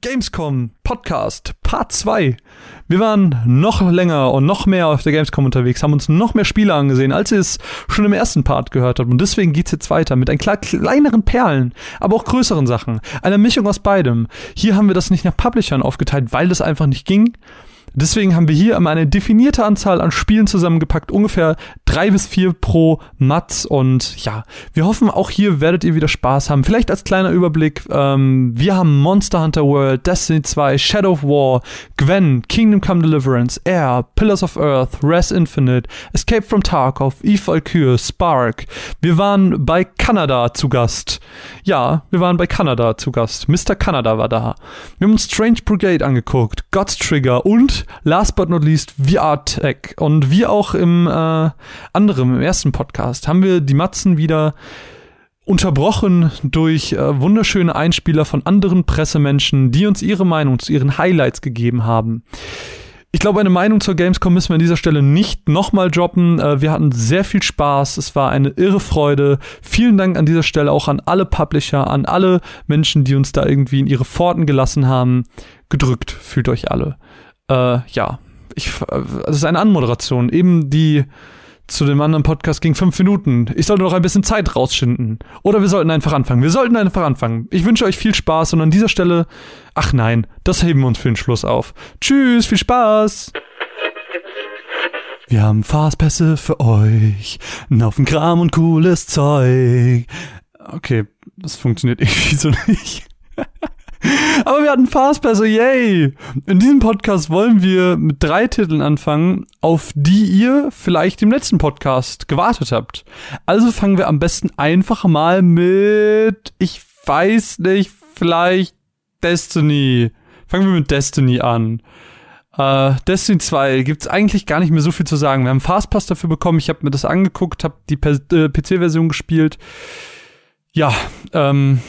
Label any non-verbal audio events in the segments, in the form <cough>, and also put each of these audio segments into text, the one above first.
Gamescom Podcast Part 2. Wir waren noch länger und noch mehr auf der Gamescom unterwegs, haben uns noch mehr Spiele angesehen, als ihr es schon im ersten Part gehört habt. Und deswegen geht's jetzt weiter mit ein klar kleineren Perlen, aber auch größeren Sachen. Einer Mischung aus beidem. Hier haben wir das nicht nach Publishern aufgeteilt, weil das einfach nicht ging. Deswegen haben wir hier immer eine definierte Anzahl an Spielen zusammengepackt, ungefähr drei bis vier pro Mats. Und ja, wir hoffen, auch hier werdet ihr wieder Spaß haben. Vielleicht als kleiner Überblick, ähm, wir haben Monster Hunter World, Destiny 2, Shadow of War, Gwen, Kingdom Come Deliverance, Air, Pillars of Earth, Res Infinite, Escape from Tarkov, Eve Valkyrie, Spark. Wir waren bei Kanada zu Gast. Ja, wir waren bei Kanada zu Gast. Mr. Kanada war da. Wir haben uns Strange Brigade angeguckt, God's Trigger und last but not least VR Tech. Und wie auch im äh, anderen, im ersten Podcast, haben wir die Matzen wieder unterbrochen durch äh, wunderschöne Einspieler von anderen Pressemenschen, die uns ihre Meinung zu ihren Highlights gegeben haben. Ich glaube, eine Meinung zur Gamescom müssen wir an dieser Stelle nicht nochmal droppen. Äh, wir hatten sehr viel Spaß. Es war eine irre Freude. Vielen Dank an dieser Stelle auch an alle Publisher, an alle Menschen, die uns da irgendwie in ihre Pforten gelassen haben. Gedrückt, fühlt euch alle. Äh, ja, ich, das ist eine Anmoderation. Eben die zu dem anderen Podcast ging fünf Minuten. Ich sollte noch ein bisschen Zeit rausschinden. Oder wir sollten einfach anfangen. Wir sollten einfach anfangen. Ich wünsche euch viel Spaß und an dieser Stelle, ach nein, das heben wir uns für den Schluss auf. Tschüss, viel Spaß! Wir haben Fastpässe für euch. Einen Kram und cooles Zeug. Okay, das funktioniert <laughs> irgendwie so nicht. Aber wir hatten Fastpass, yay! In diesem Podcast wollen wir mit drei Titeln anfangen, auf die ihr vielleicht im letzten Podcast gewartet habt. Also fangen wir am besten einfach mal mit, ich weiß nicht, vielleicht Destiny. Fangen wir mit Destiny an. Uh, Destiny 2 gibt's eigentlich gar nicht mehr so viel zu sagen. Wir haben Fastpass dafür bekommen. Ich habe mir das angeguckt, habe die äh, PC-Version gespielt. Ja, ähm,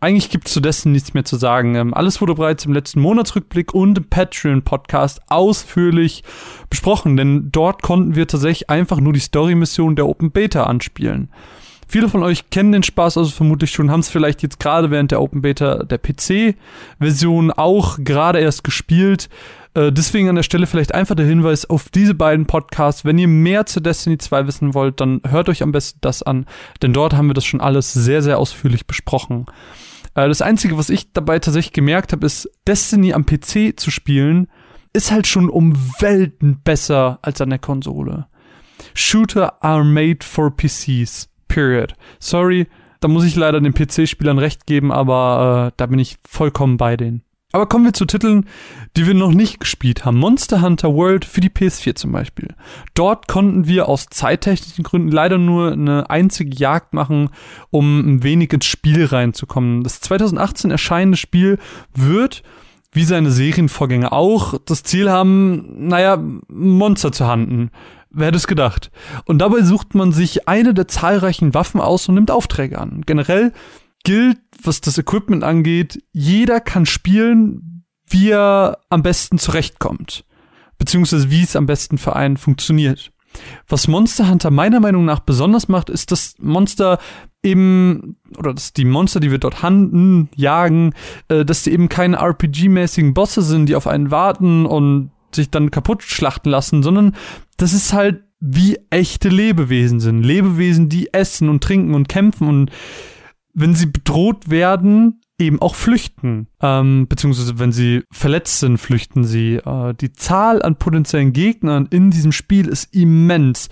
eigentlich gibt es zu dessen nichts mehr zu sagen. Ähm, alles wurde bereits im letzten Monatsrückblick und im Patreon-Podcast ausführlich besprochen, denn dort konnten wir tatsächlich einfach nur die Story-Mission der Open Beta anspielen. Viele von euch kennen den Spaß also vermutlich schon, haben es vielleicht jetzt gerade während der Open Beta der PC-Version auch gerade erst gespielt. Äh, deswegen an der Stelle vielleicht einfach der Hinweis auf diese beiden Podcasts. Wenn ihr mehr zu Destiny 2 wissen wollt, dann hört euch am besten das an, denn dort haben wir das schon alles sehr, sehr ausführlich besprochen. Äh, das Einzige, was ich dabei tatsächlich gemerkt habe, ist, Destiny am PC zu spielen, ist halt schon um Welten besser als an der Konsole. Shooter are made for PCs. Period. Sorry, da muss ich leider den PC-Spielern recht geben, aber äh, da bin ich vollkommen bei denen. Aber kommen wir zu Titeln, die wir noch nicht gespielt haben. Monster Hunter World für die PS4 zum Beispiel. Dort konnten wir aus zeittechnischen Gründen leider nur eine einzige Jagd machen, um ein wenig ins Spiel reinzukommen. Das 2018 erscheinende Spiel wird wie seine Serienvorgänger auch das Ziel haben, naja, Monster zu handen. Wer hätte es gedacht? Und dabei sucht man sich eine der zahlreichen Waffen aus und nimmt Aufträge an. Generell gilt, was das Equipment angeht, jeder kann spielen, wie er am besten zurechtkommt. Beziehungsweise wie es am besten für einen funktioniert. Was Monster Hunter meiner Meinung nach besonders macht, ist, dass Monster eben, oder dass die Monster, die wir dort handen, jagen, äh, dass die eben keine RPG-mäßigen Bosse sind, die auf einen warten und sich dann kaputt schlachten lassen, sondern das ist halt wie echte Lebewesen sind. Lebewesen, die essen und trinken und kämpfen und wenn sie bedroht werden, eben auch flüchten. Ähm, beziehungsweise wenn sie verletzt sind, flüchten sie. Äh, die Zahl an potenziellen Gegnern in diesem Spiel ist immens.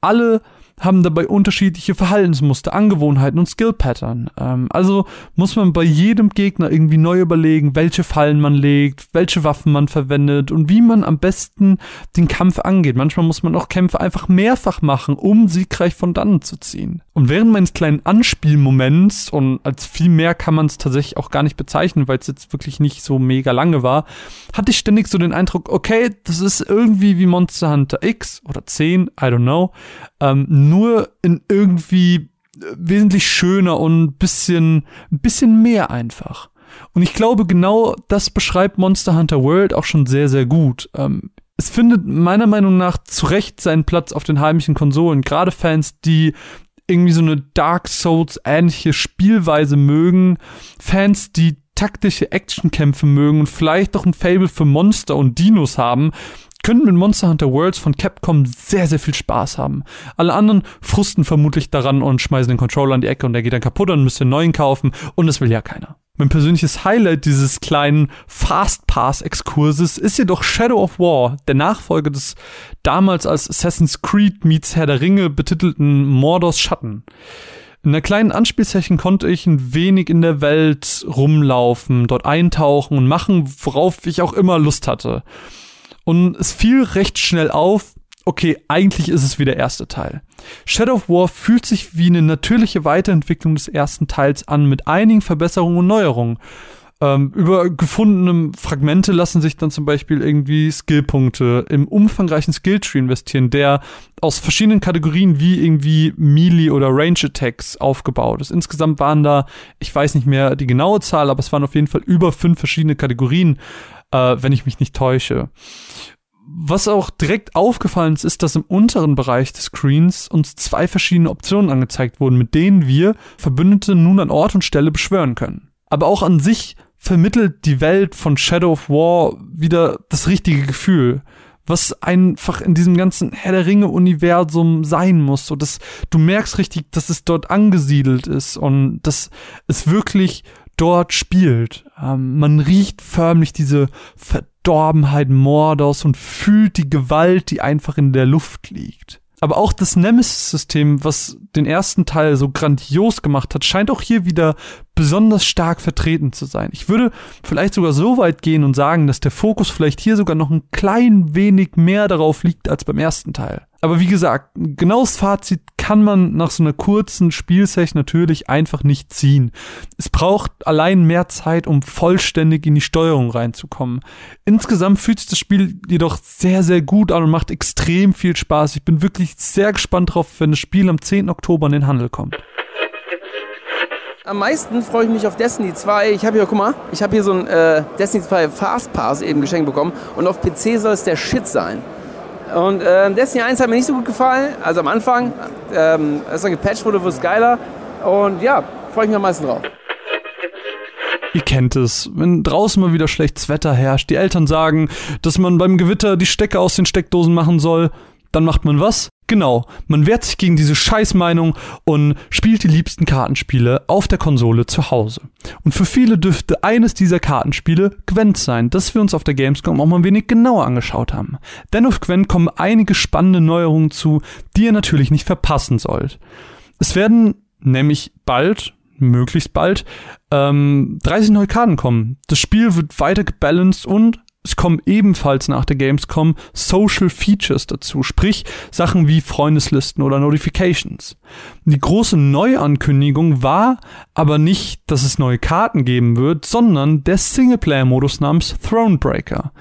Alle haben dabei unterschiedliche Verhaltensmuster, Angewohnheiten und Skill-Pattern. Ähm, also muss man bei jedem Gegner irgendwie neu überlegen, welche Fallen man legt, welche Waffen man verwendet und wie man am besten den Kampf angeht. Manchmal muss man auch Kämpfe einfach mehrfach machen, um siegreich von dannen zu ziehen. Und während meines kleinen Anspielmoments, und als viel mehr kann man es tatsächlich auch gar nicht bezeichnen, weil es jetzt wirklich nicht so mega lange war, hatte ich ständig so den Eindruck, okay, das ist irgendwie wie Monster Hunter X oder 10, I don't know, ähm, nur in irgendwie äh, wesentlich schöner und bisschen, ein bisschen mehr einfach. Und ich glaube, genau das beschreibt Monster Hunter World auch schon sehr, sehr gut. Ähm, es findet meiner Meinung nach zu Recht seinen Platz auf den heimischen Konsolen. Gerade Fans, die irgendwie so eine Dark Souls ähnliche Spielweise mögen. Fans, die taktische Actionkämpfe mögen und vielleicht doch ein Fable für Monster und Dinos haben, können mit Monster Hunter Worlds von Capcom sehr, sehr viel Spaß haben. Alle anderen frusten vermutlich daran und schmeißen den Controller an die Ecke und der geht dann kaputt und müsst einen neuen kaufen und das will ja keiner. Mein persönliches Highlight dieses kleinen Fastpass-Exkurses ist jedoch Shadow of War, der Nachfolger des damals als Assassin's Creed meets Herr der Ringe betitelten Mordors Schatten. In einer kleinen Anspielsession konnte ich ein wenig in der Welt rumlaufen, dort eintauchen und machen, worauf ich auch immer Lust hatte. Und es fiel recht schnell auf, okay, eigentlich ist es wie der erste Teil. Shadow of War fühlt sich wie eine natürliche Weiterentwicklung des ersten Teils an, mit einigen Verbesserungen und Neuerungen. Ähm, über gefundene Fragmente lassen sich dann zum Beispiel irgendwie Skillpunkte im umfangreichen Skilltree investieren, der aus verschiedenen Kategorien wie irgendwie Melee oder Range Attacks aufgebaut ist. Insgesamt waren da, ich weiß nicht mehr die genaue Zahl, aber es waren auf jeden Fall über fünf verschiedene Kategorien, äh, wenn ich mich nicht täusche. Was auch direkt aufgefallen ist, ist, dass im unteren Bereich des Screens uns zwei verschiedene Optionen angezeigt wurden, mit denen wir Verbündete nun an Ort und Stelle beschwören können. Aber auch an sich vermittelt die Welt von Shadow of War wieder das richtige Gefühl, was einfach in diesem ganzen Herr der Ringe Universum sein muss, so dass du merkst richtig, dass es dort angesiedelt ist und dass es wirklich dort spielt. Ähm, man riecht förmlich diese Verdorbenheit Mordors und fühlt die Gewalt, die einfach in der Luft liegt. Aber auch das Nemesis-System, was den ersten Teil so grandios gemacht hat, scheint auch hier wieder besonders stark vertreten zu sein. Ich würde vielleicht sogar so weit gehen und sagen, dass der Fokus vielleicht hier sogar noch ein klein wenig mehr darauf liegt als beim ersten Teil. Aber wie gesagt, genaues Fazit kann man nach so einer kurzen Spielsession natürlich einfach nicht ziehen. Es braucht allein mehr Zeit, um vollständig in die Steuerung reinzukommen. Insgesamt fühlt sich das Spiel jedoch sehr, sehr gut an und macht extrem viel Spaß. Ich bin wirklich sehr gespannt drauf, wenn das Spiel am 10. Oktober in den Handel kommt. Am meisten freue ich mich auf Destiny 2. Ich habe hier, guck mal, ich habe hier so ein äh, Destiny 2 Fastpass eben geschenkt bekommen und auf PC soll es der Shit sein. Und äh, Destiny 1 hat mir nicht so gut gefallen, also am Anfang. Ähm, als dann gepatcht wurde, wurde es geiler. Und ja, freue ich mich am meisten drauf. Ihr kennt es, wenn draußen mal wieder schlechtes Wetter herrscht, die Eltern sagen, dass man beim Gewitter die Stecke aus den Steckdosen machen soll, dann macht man was? Genau, man wehrt sich gegen diese Scheißmeinung und spielt die liebsten Kartenspiele auf der Konsole zu Hause. Und für viele dürfte eines dieser Kartenspiele Gwent sein, das wir uns auf der Gamescom auch mal ein wenig genauer angeschaut haben. Denn auf Gwent kommen einige spannende Neuerungen zu, die ihr natürlich nicht verpassen sollt. Es werden nämlich bald, möglichst bald, ähm, 30 neue Karten kommen. Das Spiel wird weiter gebalanced und es kommen ebenfalls nach der Gamescom Social Features dazu, sprich Sachen wie Freundeslisten oder Notifications. Die große Neuankündigung war aber nicht, dass es neue Karten geben wird, sondern der Singleplayer-Modus namens Thronebreaker.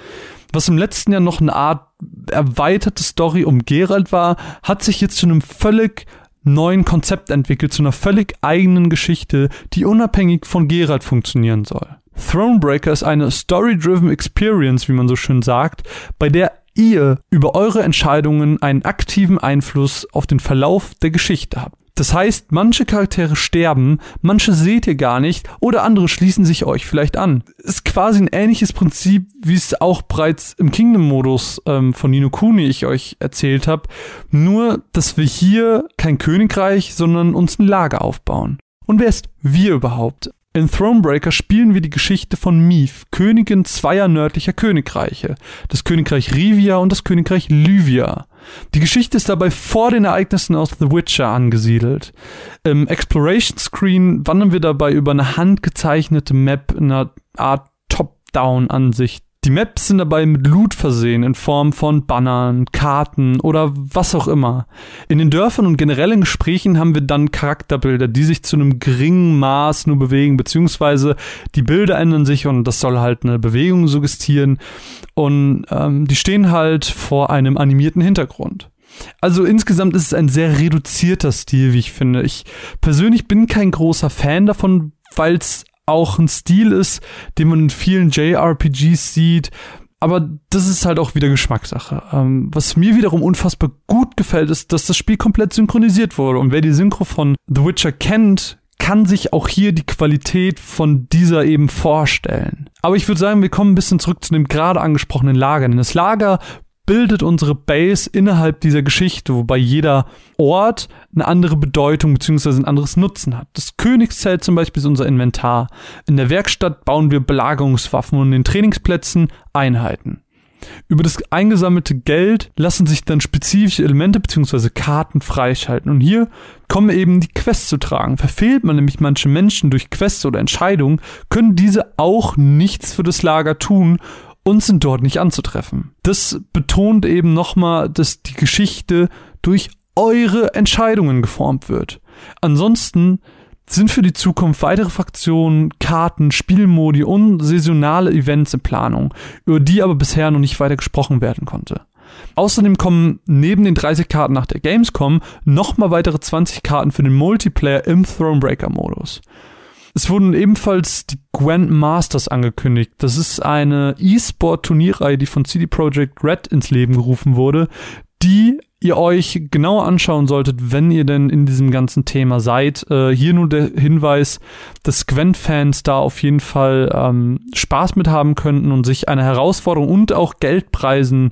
Was im letzten Jahr noch eine Art erweiterte Story um Geralt war, hat sich jetzt zu einem völlig neuen Konzept entwickelt, zu einer völlig eigenen Geschichte, die unabhängig von Geralt funktionieren soll. Thronebreaker ist eine Story-Driven Experience, wie man so schön sagt, bei der ihr über eure Entscheidungen einen aktiven Einfluss auf den Verlauf der Geschichte habt. Das heißt, manche Charaktere sterben, manche seht ihr gar nicht oder andere schließen sich euch vielleicht an. Ist quasi ein ähnliches Prinzip, wie es auch bereits im Kingdom-Modus ähm, von Nino Kuni ich euch erzählt habe. Nur, dass wir hier kein Königreich, sondern uns ein Lager aufbauen. Und wer ist wir überhaupt? In Thronebreaker spielen wir die Geschichte von Meve, Königin zweier nördlicher Königreiche, das Königreich Rivia und das Königreich Lyvia. Die Geschichte ist dabei vor den Ereignissen aus The Witcher angesiedelt. Im Exploration Screen wandern wir dabei über eine handgezeichnete Map in einer Art Top-Down-Ansicht die Maps sind dabei mit Loot versehen in Form von Bannern, Karten oder was auch immer. In den Dörfern und generellen Gesprächen haben wir dann Charakterbilder, die sich zu einem geringen Maß nur bewegen, beziehungsweise die Bilder ändern sich und das soll halt eine Bewegung suggestieren. Und ähm, die stehen halt vor einem animierten Hintergrund. Also insgesamt ist es ein sehr reduzierter Stil, wie ich finde. Ich persönlich bin kein großer Fan davon, weil es auch ein Stil ist, den man in vielen JRPGs sieht. Aber das ist halt auch wieder Geschmackssache. Ähm, was mir wiederum unfassbar gut gefällt, ist, dass das Spiel komplett synchronisiert wurde. Und wer die Synchro von The Witcher kennt, kann sich auch hier die Qualität von dieser eben vorstellen. Aber ich würde sagen, wir kommen ein bisschen zurück zu dem gerade angesprochenen Lager. Denn das Lager bildet unsere Base innerhalb dieser Geschichte, wobei jeder Ort eine andere Bedeutung bzw. ein anderes Nutzen hat. Das Königszelt zum Beispiel ist unser Inventar. In der Werkstatt bauen wir Belagerungswaffen und in den Trainingsplätzen Einheiten. Über das eingesammelte Geld lassen sich dann spezifische Elemente bzw. Karten freischalten. Und hier kommen eben die Quests zu tragen. Verfehlt man nämlich manche Menschen durch Quests oder Entscheidungen, können diese auch nichts für das Lager tun und sind dort nicht anzutreffen. Das betont eben nochmal, dass die Geschichte durch eure Entscheidungen geformt wird. Ansonsten sind für die Zukunft weitere Fraktionen, Karten, Spielmodi und saisonale Events in Planung, über die aber bisher noch nicht weiter gesprochen werden konnte. Außerdem kommen neben den 30 Karten nach der Gamescom nochmal weitere 20 Karten für den Multiplayer im Thronebreaker-Modus. Es wurden ebenfalls die Grand Masters angekündigt. Das ist eine E-Sport-Turnierreihe, die von CD Projekt Red ins Leben gerufen wurde, die ihr euch genauer anschauen solltet, wenn ihr denn in diesem ganzen Thema seid. Äh, hier nur der Hinweis, dass Gwent-Fans da auf jeden Fall ähm, Spaß mit haben könnten und sich einer Herausforderung und auch Geldpreisen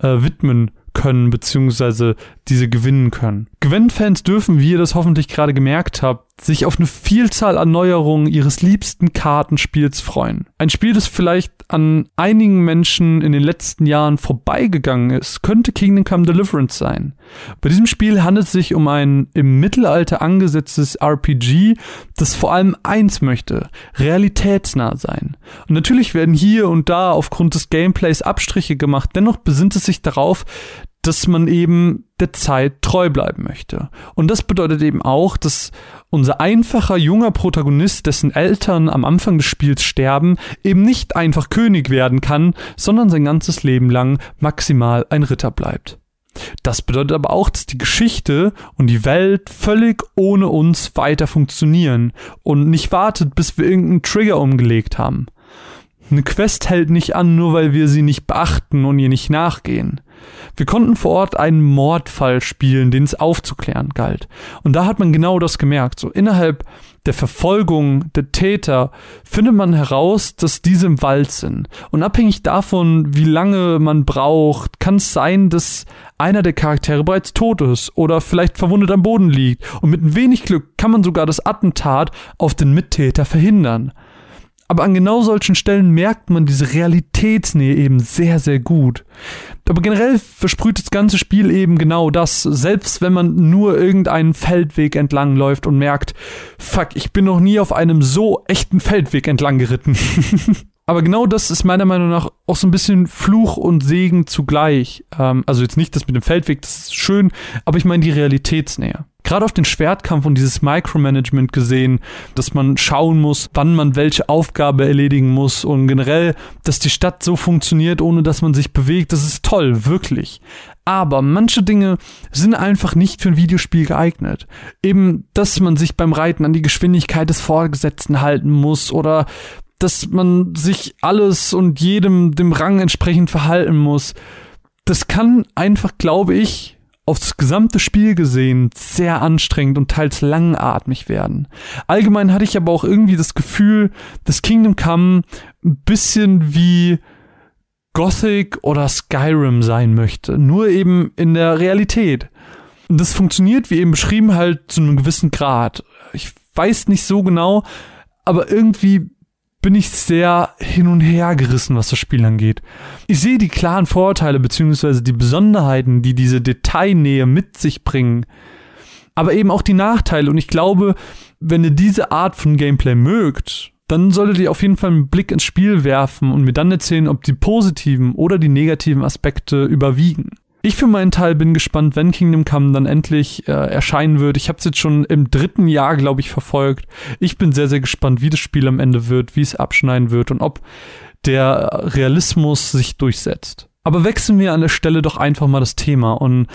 äh, widmen können, beziehungsweise diese gewinnen können. Gwent-Fans dürfen, wie ihr das hoffentlich gerade gemerkt habt, sich auf eine Vielzahl an Neuerungen ihres liebsten Kartenspiels freuen. Ein Spiel, das vielleicht an einigen Menschen in den letzten Jahren vorbeigegangen ist, könnte Kingdom Come Deliverance sein. Bei diesem Spiel handelt es sich um ein im Mittelalter angesetztes RPG, das vor allem eins möchte, realitätsnah sein. Und natürlich werden hier und da aufgrund des Gameplays Abstriche gemacht, dennoch besinnt es sich darauf, dass man eben der Zeit treu bleiben möchte. Und das bedeutet eben auch, dass unser einfacher junger Protagonist, dessen Eltern am Anfang des Spiels sterben, eben nicht einfach König werden kann, sondern sein ganzes Leben lang maximal ein Ritter bleibt. Das bedeutet aber auch, dass die Geschichte und die Welt völlig ohne uns weiter funktionieren und nicht wartet, bis wir irgendeinen Trigger umgelegt haben. Eine Quest hält nicht an, nur weil wir sie nicht beachten und ihr nicht nachgehen. Wir konnten vor Ort einen Mordfall spielen, den es aufzuklären galt. Und da hat man genau das gemerkt. So innerhalb der Verfolgung der Täter findet man heraus, dass diese im Wald sind. Und abhängig davon, wie lange man braucht, kann es sein, dass einer der Charaktere bereits tot ist oder vielleicht verwundet am Boden liegt. Und mit ein wenig Glück kann man sogar das Attentat auf den Mittäter verhindern. Aber an genau solchen Stellen merkt man diese Realitätsnähe eben sehr, sehr gut. Aber generell versprüht das ganze Spiel eben genau das, selbst wenn man nur irgendeinen Feldweg entlang läuft und merkt, fuck, ich bin noch nie auf einem so echten Feldweg entlang geritten. <laughs> Aber genau das ist meiner Meinung nach auch so ein bisschen Fluch und Segen zugleich. Ähm, also jetzt nicht das mit dem Feldweg, das ist schön, aber ich meine die Realitätsnähe gerade auf den Schwertkampf und dieses Micromanagement gesehen, dass man schauen muss, wann man welche Aufgabe erledigen muss und generell, dass die Stadt so funktioniert, ohne dass man sich bewegt, das ist toll, wirklich. Aber manche Dinge sind einfach nicht für ein Videospiel geeignet. Eben, dass man sich beim Reiten an die Geschwindigkeit des Vorgesetzten halten muss oder dass man sich alles und jedem dem Rang entsprechend verhalten muss. Das kann einfach, glaube ich, aufs gesamte Spiel gesehen sehr anstrengend und teils langatmig werden. Allgemein hatte ich aber auch irgendwie das Gefühl, dass Kingdom Come ein bisschen wie Gothic oder Skyrim sein möchte, nur eben in der Realität. Und das funktioniert, wie eben beschrieben, halt zu einem gewissen Grad. Ich weiß nicht so genau, aber irgendwie bin ich sehr hin und her gerissen, was das Spiel angeht. Ich sehe die klaren Vorteile bzw. die Besonderheiten, die diese Detailnähe mit sich bringen, aber eben auch die Nachteile. Und ich glaube, wenn ihr diese Art von Gameplay mögt, dann solltet ihr auf jeden Fall einen Blick ins Spiel werfen und mir dann erzählen, ob die positiven oder die negativen Aspekte überwiegen. Ich für meinen Teil bin gespannt, wenn Kingdom Come dann endlich äh, erscheinen wird. Ich habe es jetzt schon im dritten Jahr, glaube ich, verfolgt. Ich bin sehr, sehr gespannt, wie das Spiel am Ende wird, wie es abschneiden wird und ob der Realismus sich durchsetzt. Aber wechseln wir an der Stelle doch einfach mal das Thema und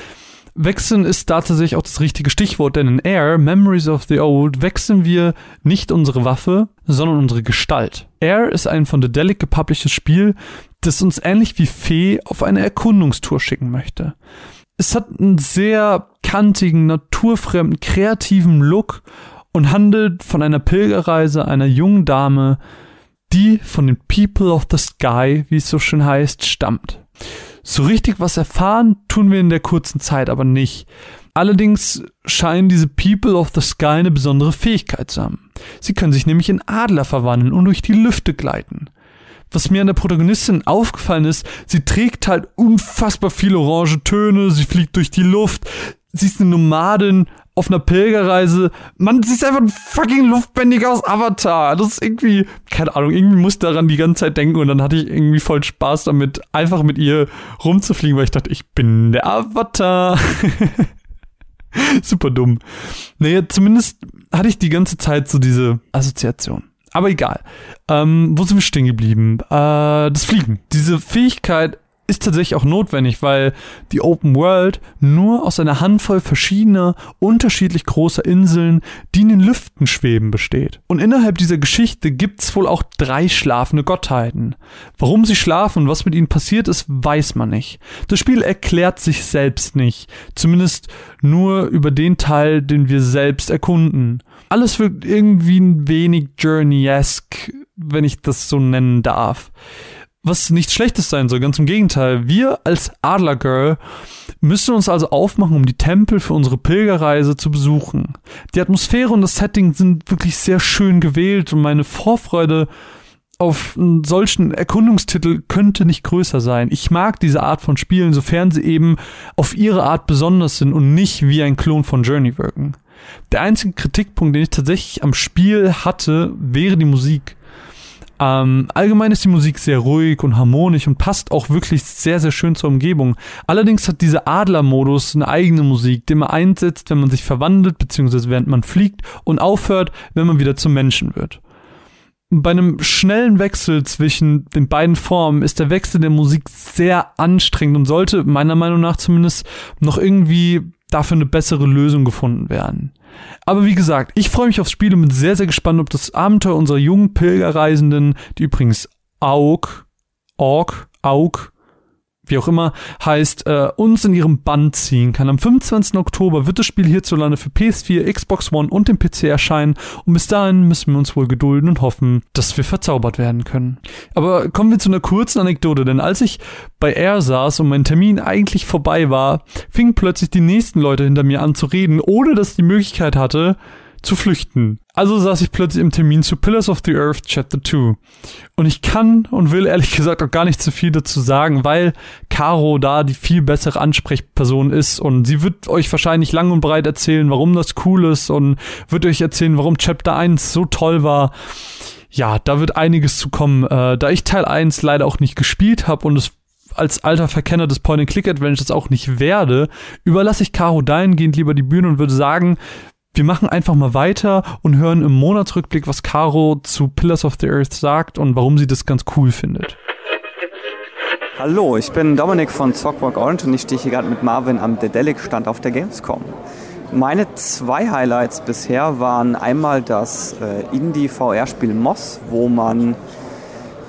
Wechseln ist da tatsächlich auch das richtige Stichwort, denn in Air, Memories of the Old, wechseln wir nicht unsere Waffe, sondern unsere Gestalt. Air ist ein von The Delic gepublishtes Spiel, das uns ähnlich wie Fee auf eine Erkundungstour schicken möchte. Es hat einen sehr kantigen, naturfremden, kreativen Look und handelt von einer Pilgerreise einer jungen Dame, die von den People of the Sky, wie es so schön heißt, stammt. So richtig was erfahren tun wir in der kurzen Zeit aber nicht. Allerdings scheinen diese People of the Sky eine besondere Fähigkeit zu haben. Sie können sich nämlich in Adler verwandeln und durch die Lüfte gleiten. Was mir an der Protagonistin aufgefallen ist, sie trägt halt unfassbar viele orange Töne, sie fliegt durch die Luft, sie ist eine Nomadin auf einer Pilgerreise. Man, sie ist einfach ein fucking Luftbändiger aus Avatar. Das ist irgendwie, keine Ahnung, irgendwie muss daran die ganze Zeit denken und dann hatte ich irgendwie voll Spaß damit, einfach mit ihr rumzufliegen, weil ich dachte, ich bin der Avatar. <laughs> Super dumm. Naja, zumindest hatte ich die ganze Zeit so diese Assoziation. Aber egal. Ähm, wo sind wir stehen geblieben? Äh, das Fliegen. Diese Fähigkeit ist tatsächlich auch notwendig, weil die Open World nur aus einer Handvoll verschiedener, unterschiedlich großer Inseln, die in den Lüften schweben, besteht. Und innerhalb dieser Geschichte gibt's wohl auch drei schlafende Gottheiten. Warum sie schlafen und was mit ihnen passiert ist, weiß man nicht. Das Spiel erklärt sich selbst nicht. Zumindest nur über den Teil, den wir selbst erkunden. Alles wirkt irgendwie ein wenig Journey-esque, wenn ich das so nennen darf was nichts Schlechtes sein soll, ganz im Gegenteil. Wir als Adlergirl müssen uns also aufmachen, um die Tempel für unsere Pilgerreise zu besuchen. Die Atmosphäre und das Setting sind wirklich sehr schön gewählt und meine Vorfreude auf einen solchen Erkundungstitel könnte nicht größer sein. Ich mag diese Art von Spielen, sofern sie eben auf ihre Art besonders sind und nicht wie ein Klon von Journey wirken. Der einzige Kritikpunkt, den ich tatsächlich am Spiel hatte, wäre die Musik. Ähm, allgemein ist die Musik sehr ruhig und harmonisch und passt auch wirklich sehr, sehr schön zur Umgebung. Allerdings hat dieser Adler-Modus eine eigene Musik, den man einsetzt, wenn man sich verwandelt, beziehungsweise während man fliegt und aufhört, wenn man wieder zum Menschen wird. Bei einem schnellen Wechsel zwischen den beiden Formen ist der Wechsel der Musik sehr anstrengend und sollte meiner Meinung nach zumindest noch irgendwie dafür eine bessere Lösung gefunden werden. Aber wie gesagt, ich freue mich aufs Spiel und bin sehr, sehr gespannt, ob das Abenteuer unserer jungen Pilgerreisenden, die übrigens Aug, Aug, Aug, wie auch immer, heißt, äh, uns in ihrem Band ziehen kann. Am 25. Oktober wird das Spiel hierzulande für PS4, Xbox One und den PC erscheinen und bis dahin müssen wir uns wohl gedulden und hoffen, dass wir verzaubert werden können. Aber kommen wir zu einer kurzen Anekdote, denn als ich bei Air saß und mein Termin eigentlich vorbei war, fingen plötzlich die nächsten Leute hinter mir an zu reden, ohne dass ich die Möglichkeit hatte, zu flüchten. Also saß ich plötzlich im Termin zu Pillars of the Earth Chapter 2. Und ich kann und will ehrlich gesagt auch gar nicht zu viel dazu sagen, weil Caro da die viel bessere Ansprechperson ist und sie wird euch wahrscheinlich lang und breit erzählen, warum das cool ist und wird euch erzählen, warum Chapter 1 so toll war. Ja, da wird einiges zu kommen. Äh, da ich Teil 1 leider auch nicht gespielt habe und es als alter Verkenner des Point-and-Click-Adventures auch nicht werde, überlasse ich Caro dahingehend lieber die Bühne und würde sagen, wir machen einfach mal weiter und hören im Monatsrückblick, was Caro zu Pillars of the Earth sagt und warum sie das ganz cool findet. Hallo, ich bin Dominik von Zockwork Orange und ich stehe hier gerade mit Marvin am Dedelic-Stand auf der Gamescom. Meine zwei Highlights bisher waren einmal das äh, Indie-VR-Spiel Moss, wo man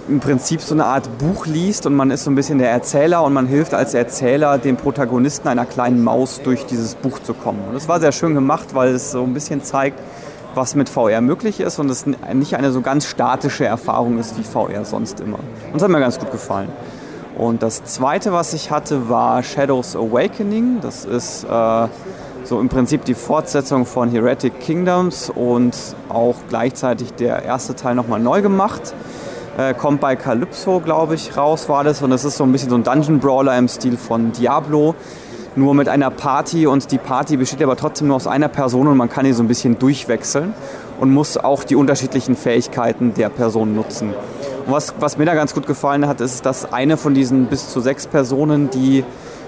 im Prinzip so eine Art Buch liest und man ist so ein bisschen der Erzähler und man hilft als Erzähler dem Protagonisten einer kleinen Maus durch dieses Buch zu kommen. Und das war sehr schön gemacht, weil es so ein bisschen zeigt, was mit VR möglich ist und es nicht eine so ganz statische Erfahrung ist wie VR sonst immer. Und das hat mir ganz gut gefallen. Und das zweite, was ich hatte, war Shadows Awakening. Das ist äh, so im Prinzip die Fortsetzung von Heretic Kingdoms und auch gleichzeitig der erste Teil nochmal neu gemacht. Äh, kommt bei Calypso, glaube ich, raus war das. Und es ist so ein bisschen so ein Dungeon Brawler im Stil von Diablo. Nur mit einer Party und die Party besteht aber trotzdem nur aus einer Person und man kann die so ein bisschen durchwechseln und muss auch die unterschiedlichen Fähigkeiten der Person nutzen. Und was, was mir da ganz gut gefallen hat, ist, dass eine von diesen bis zu sechs Personen, die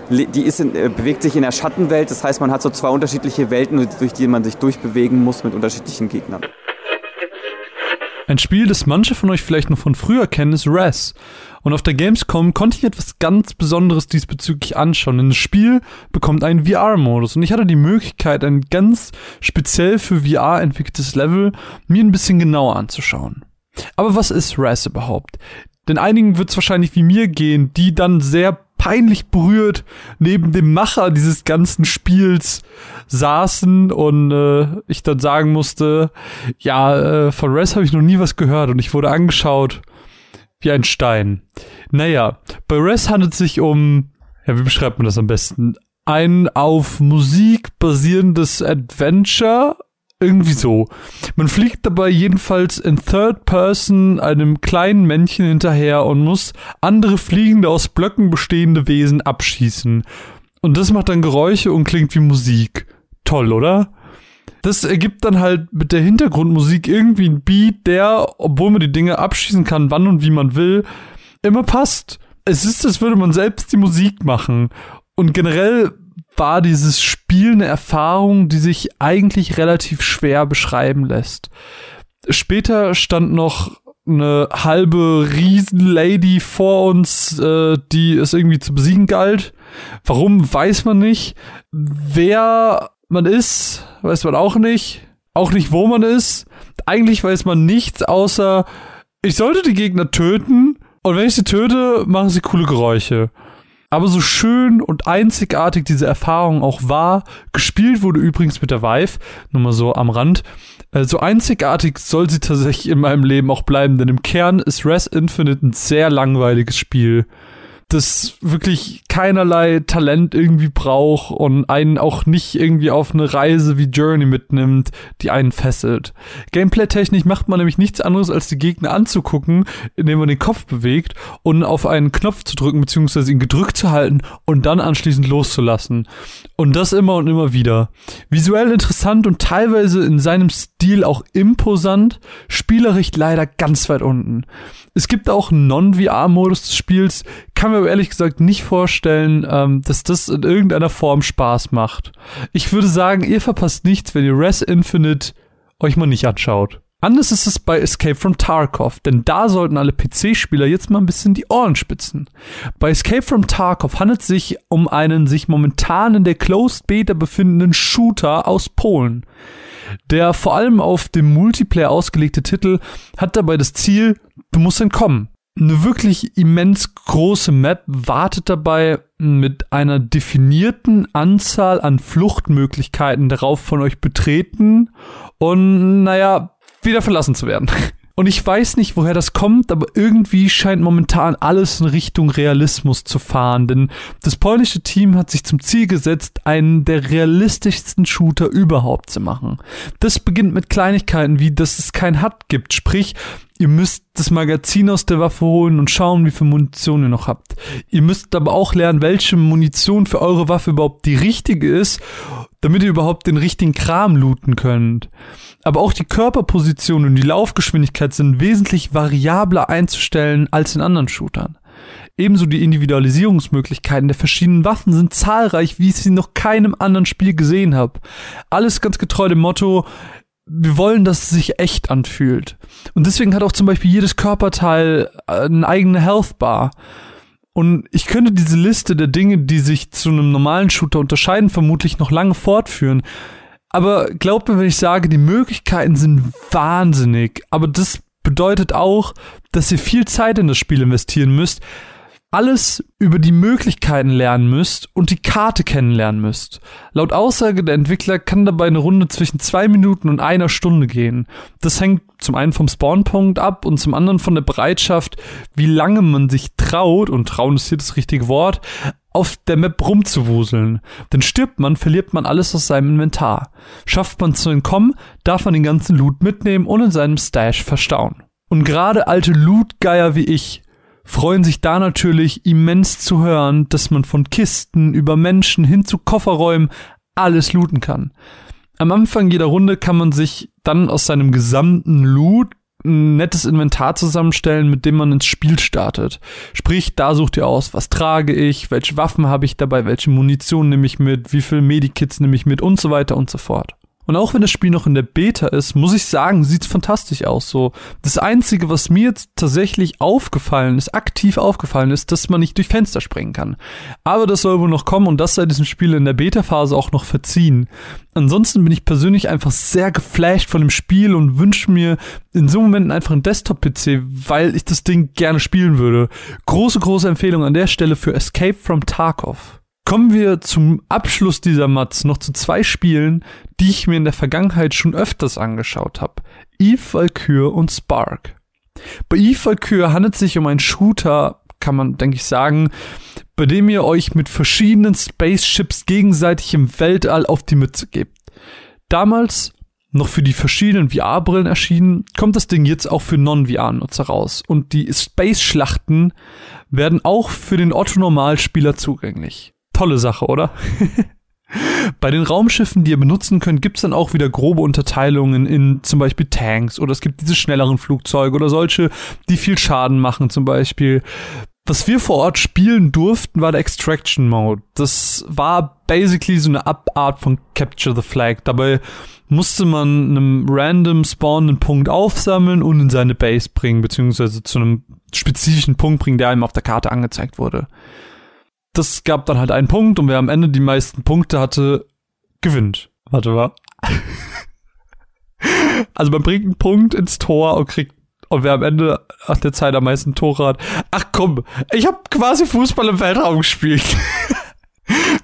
die ist in, äh, bewegt sich in der Schattenwelt. Das heißt, man hat so zwei unterschiedliche Welten, durch die man sich durchbewegen muss mit unterschiedlichen Gegnern. Ein Spiel, das manche von euch vielleicht noch von früher kennen, ist Res. Und auf der Gamescom konnte ich etwas ganz Besonderes diesbezüglich anschauen, denn das Spiel bekommt einen VR-Modus und ich hatte die Möglichkeit, ein ganz speziell für VR entwickeltes Level mir ein bisschen genauer anzuschauen. Aber was ist Res überhaupt? Denn einigen wird es wahrscheinlich wie mir gehen, die dann sehr peinlich berührt neben dem Macher dieses ganzen Spiels saßen und äh, ich dann sagen musste, ja, äh, von Res habe ich noch nie was gehört und ich wurde angeschaut wie ein Stein. Naja, bei Res handelt es sich um, ja, wie beschreibt man das am besten? Ein auf Musik basierendes Adventure irgendwie so. Man fliegt dabei jedenfalls in Third Person einem kleinen Männchen hinterher und muss andere fliegende aus Blöcken bestehende Wesen abschießen. Und das macht dann Geräusche und klingt wie Musik. Toll, oder? Das ergibt dann halt mit der Hintergrundmusik irgendwie ein Beat, der, obwohl man die Dinge abschießen kann, wann und wie man will, immer passt. Es ist, als würde man selbst die Musik machen. Und generell war dieses Spiel eine Erfahrung, die sich eigentlich relativ schwer beschreiben lässt. Später stand noch eine halbe Riesenlady vor uns, äh, die es irgendwie zu besiegen galt. Warum, weiß man nicht. Wer man ist, weiß man auch nicht. Auch nicht, wo man ist. Eigentlich weiß man nichts, außer ich sollte die Gegner töten und wenn ich sie töte, machen sie coole Geräusche. Aber so schön und einzigartig diese Erfahrung auch war, gespielt wurde übrigens mit der Vive, nur mal so am Rand, äh, so einzigartig soll sie tatsächlich in meinem Leben auch bleiben, denn im Kern ist Res Infinite ein sehr langweiliges Spiel das wirklich keinerlei Talent irgendwie braucht und einen auch nicht irgendwie auf eine Reise wie Journey mitnimmt, die einen fesselt. Gameplay-technisch macht man nämlich nichts anderes, als die Gegner anzugucken, indem man den Kopf bewegt und auf einen Knopf zu drücken, beziehungsweise ihn gedrückt zu halten und dann anschließend loszulassen. Und das immer und immer wieder. Visuell interessant und teilweise in seinem Stil auch imposant, spielerisch leider ganz weit unten. Es gibt auch einen Non-VR-Modus des Spiels. Kann mir aber ehrlich gesagt nicht vorstellen, ähm, dass das in irgendeiner Form Spaß macht. Ich würde sagen, ihr verpasst nichts, wenn ihr Res Infinite euch mal nicht anschaut. Anders ist es bei Escape from Tarkov, denn da sollten alle PC-Spieler jetzt mal ein bisschen die Ohren spitzen. Bei Escape from Tarkov handelt es sich um einen sich momentan in der Closed Beta befindenden Shooter aus Polen. Der vor allem auf dem Multiplayer ausgelegte Titel hat dabei das Ziel, du musst entkommen. Eine wirklich immens große Map wartet dabei mit einer definierten Anzahl an Fluchtmöglichkeiten darauf von euch betreten und naja, wieder verlassen zu werden. Und ich weiß nicht, woher das kommt, aber irgendwie scheint momentan alles in Richtung Realismus zu fahren. Denn das polnische Team hat sich zum Ziel gesetzt, einen der realistischsten Shooter überhaupt zu machen. Das beginnt mit Kleinigkeiten wie, dass es kein HUD gibt. Sprich, Ihr müsst das Magazin aus der Waffe holen und schauen, wie viel Munition ihr noch habt. Ihr müsst aber auch lernen, welche Munition für eure Waffe überhaupt die richtige ist, damit ihr überhaupt den richtigen Kram looten könnt. Aber auch die Körperposition und die Laufgeschwindigkeit sind wesentlich variabler einzustellen als in anderen Shootern. Ebenso die Individualisierungsmöglichkeiten der verschiedenen Waffen sind zahlreich, wie ich sie noch keinem anderen Spiel gesehen habe. Alles ganz getreu dem Motto, wir wollen, dass es sich echt anfühlt. Und deswegen hat auch zum Beispiel jedes Körperteil äh, eine eigene Health Bar. Und ich könnte diese Liste der Dinge, die sich zu einem normalen Shooter unterscheiden, vermutlich noch lange fortführen. Aber glaubt mir, wenn ich sage, die Möglichkeiten sind wahnsinnig. Aber das bedeutet auch, dass ihr viel Zeit in das Spiel investieren müsst, alles über die Möglichkeiten lernen müsst und die Karte kennenlernen müsst. Laut Aussage der Entwickler kann dabei eine Runde zwischen zwei Minuten und einer Stunde gehen. Das hängt zum einen vom Spawnpunkt ab und zum anderen von der Bereitschaft, wie lange man sich traut, und trauen ist hier das richtige Wort, auf der Map rumzuwuseln. Denn stirbt man, verliert man alles aus seinem Inventar. Schafft man zu entkommen, darf man den ganzen Loot mitnehmen und in seinem Stash verstauen. Und gerade alte Lootgeier wie ich freuen sich da natürlich immens zu hören, dass man von Kisten über Menschen hin zu Kofferräumen alles looten kann. Am Anfang jeder Runde kann man sich dann aus seinem gesamten Loot ein nettes Inventar zusammenstellen, mit dem man ins Spiel startet. Sprich, da sucht ihr aus, was trage ich, welche Waffen habe ich dabei, welche Munition nehme ich mit, wie viel Medikits nehme ich mit und so weiter und so fort. Und auch wenn das Spiel noch in der Beta ist, muss ich sagen, sieht's fantastisch aus. So, das Einzige, was mir jetzt tatsächlich aufgefallen ist, aktiv aufgefallen ist, dass man nicht durch Fenster springen kann. Aber das soll wohl noch kommen und das sei diesem Spiel in der Beta-Phase auch noch verziehen. Ansonsten bin ich persönlich einfach sehr geflasht von dem Spiel und wünsche mir in so Momenten einfach einen Desktop-PC, weil ich das Ding gerne spielen würde. Große, große Empfehlung an der Stelle für Escape from Tarkov. Kommen wir zum Abschluss dieser Mats noch zu zwei Spielen, die ich mir in der Vergangenheit schon öfters angeschaut habe. Eve Valkyrie und Spark. Bei Eve Valkyrie handelt es sich um einen Shooter, kann man, denke ich, sagen, bei dem ihr euch mit verschiedenen Spaceships gegenseitig im Weltall auf die Mütze gebt. Damals noch für die verschiedenen VR-Brillen erschienen, kommt das Ding jetzt auch für Non-VR-Nutzer raus. Und die Space-Schlachten werden auch für den Otto-Normalspieler zugänglich. Tolle Sache, oder? <laughs> Bei den Raumschiffen, die ihr benutzen könnt, gibt's dann auch wieder grobe Unterteilungen in zum Beispiel Tanks oder es gibt diese schnelleren Flugzeuge oder solche, die viel Schaden machen zum Beispiel. Was wir vor Ort spielen durften, war der Extraction Mode. Das war basically so eine Abart von Capture the Flag. Dabei musste man einem random spawnenden Punkt aufsammeln und in seine Base bringen, beziehungsweise zu einem spezifischen Punkt bringen, der einem auf der Karte angezeigt wurde. Das gab dann halt einen Punkt und wer am Ende die meisten Punkte hatte, gewinnt. Warte mal. <laughs> also man bringt einen Punkt ins Tor und kriegt und wer am Ende nach der Zeit am meisten Tore hat. Ach komm, ich habe quasi Fußball im Weltraum gespielt. <laughs>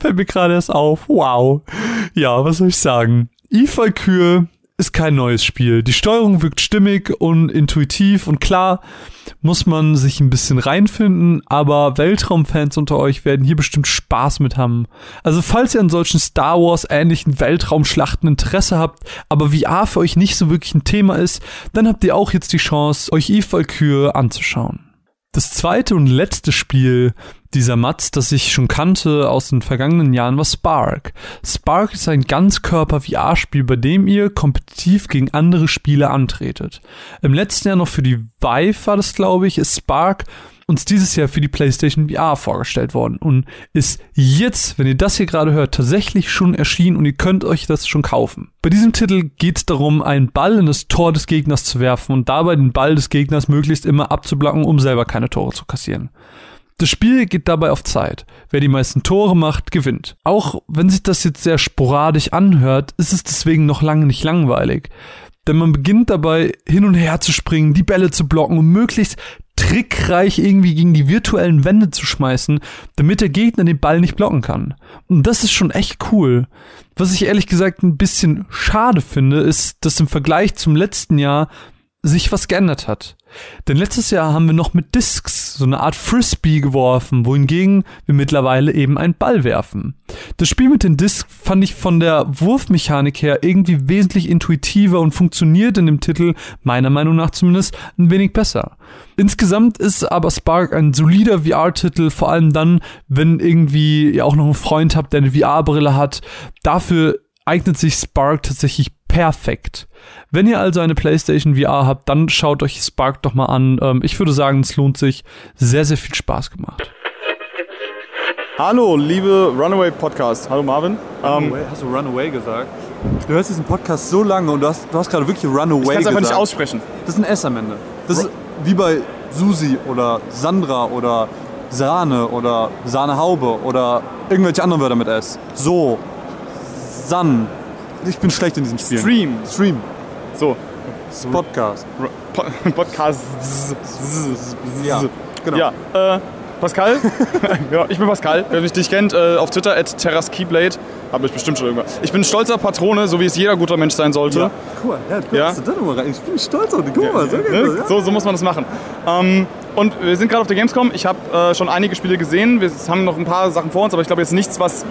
Fällt mir gerade erst auf. Wow. Ja, was soll ich sagen? Eve ist kein neues Spiel. Die Steuerung wirkt stimmig und intuitiv und klar muss man sich ein bisschen reinfinden, aber Weltraumfans unter euch werden hier bestimmt Spaß mit haben. Also falls ihr an solchen Star Wars ähnlichen Weltraumschlachten Interesse habt, aber VR für euch nicht so wirklich ein Thema ist, dann habt ihr auch jetzt die Chance, euch Eve Valkyrie anzuschauen. Das zweite und letzte Spiel dieser Mats, das ich schon kannte aus den vergangenen Jahren, war Spark. Spark ist ein Ganzkörper-VR-Spiel, bei dem ihr kompetitiv gegen andere Spieler antretet. Im letzten Jahr noch für die Vive war das, glaube ich, ist Spark uns dieses Jahr für die PlayStation VR vorgestellt worden und ist jetzt, wenn ihr das hier gerade hört, tatsächlich schon erschienen und ihr könnt euch das schon kaufen. Bei diesem Titel geht es darum, einen Ball in das Tor des Gegners zu werfen und dabei den Ball des Gegners möglichst immer abzublocken, um selber keine Tore zu kassieren. Das Spiel geht dabei auf Zeit. Wer die meisten Tore macht, gewinnt. Auch wenn sich das jetzt sehr sporadisch anhört, ist es deswegen noch lange nicht langweilig. Denn man beginnt dabei hin und her zu springen, die Bälle zu blocken und möglichst trickreich irgendwie gegen die virtuellen Wände zu schmeißen, damit der Gegner den Ball nicht blocken kann. Und das ist schon echt cool. Was ich ehrlich gesagt ein bisschen schade finde, ist, dass im Vergleich zum letzten Jahr sich was geändert hat. Denn letztes Jahr haben wir noch mit Discs so eine Art Frisbee geworfen, wohingegen wir mittlerweile eben einen Ball werfen. Das Spiel mit den Discs fand ich von der Wurfmechanik her irgendwie wesentlich intuitiver und funktioniert in dem Titel, meiner Meinung nach zumindest, ein wenig besser. Insgesamt ist aber Spark ein solider VR-Titel, vor allem dann, wenn irgendwie ihr auch noch einen Freund habt, der eine VR-Brille hat. Dafür eignet sich Spark tatsächlich perfekt. Wenn ihr also eine PlayStation VR habt, dann schaut euch Spark doch mal an. Ähm, ich würde sagen, es lohnt sich. Sehr, sehr viel Spaß gemacht. Hallo, liebe Runaway Podcast. Hallo Marvin. Runaway? Ähm, hast du Runaway gesagt? Du hörst diesen Podcast so lange und du hast, du hast gerade wirklich Runaway gesagt. Ich kann es einfach nicht aussprechen. Das ist ein S am Ende. Das ist wie bei Susi oder Sandra oder Sahne oder Sahnehaube oder irgendwelche anderen Wörter mit S. So. San. Ich bin schlecht in diesen Spielen. Stream. Stream. So. <laughs> Podcast. Podcast. Ja, genau. Ja, äh, Pascal. <laughs> ja, ich bin Pascal. Wer mich dich kennt, äh, auf Twitter at terraskeyblade. Habe ich bestimmt schon irgendwas. Ich bin stolzer Patrone, so wie es jeder guter Mensch sein sollte. Ja, cool. Ja, cool. Ja. Ich bin stolz auf dich. Guck mal, so, ne? so, so muss man das machen. Ähm, und wir sind gerade auf der Gamescom. Ich habe äh, schon einige Spiele gesehen. Wir haben noch ein paar Sachen vor uns, aber ich glaube jetzt nichts, was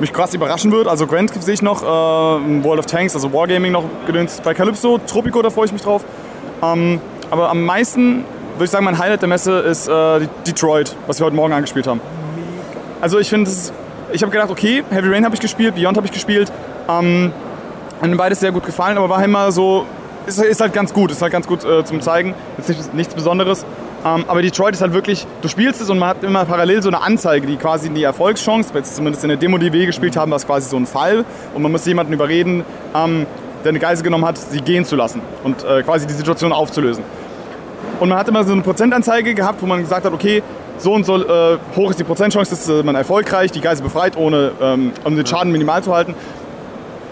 mich krass überraschen wird. Also Grand sehe ich noch, äh, World of Tanks, also Wargaming noch gedöns bei Calypso, Tropico, da freue ich mich drauf. Ähm, aber am meisten würde ich sagen, mein Highlight der Messe ist äh, Detroit, was wir heute Morgen angespielt haben. Also ich finde, ich habe gedacht, okay, Heavy Rain habe ich gespielt, Beyond habe ich gespielt. Ähm, mir beides sehr gut gefallen, aber war immer so ist, ist halt ganz gut, ist halt ganz gut äh, zum Zeigen. Nicht, nichts Besonderes. Ähm, aber Detroit ist halt wirklich, du spielst es und man hat immer parallel so eine Anzeige, die quasi die Erfolgschance, jetzt zumindest in der Demo, die wir gespielt haben, war es quasi so ein Fall und man muss jemanden überreden, ähm, der eine Geise genommen hat, sie gehen zu lassen und äh, quasi die Situation aufzulösen. Und man hat immer so eine Prozentanzeige gehabt, wo man gesagt hat, okay, so und so äh, hoch ist die Prozentchance, dass äh, man erfolgreich die Geise befreit, ohne ähm, um den Schaden minimal zu halten.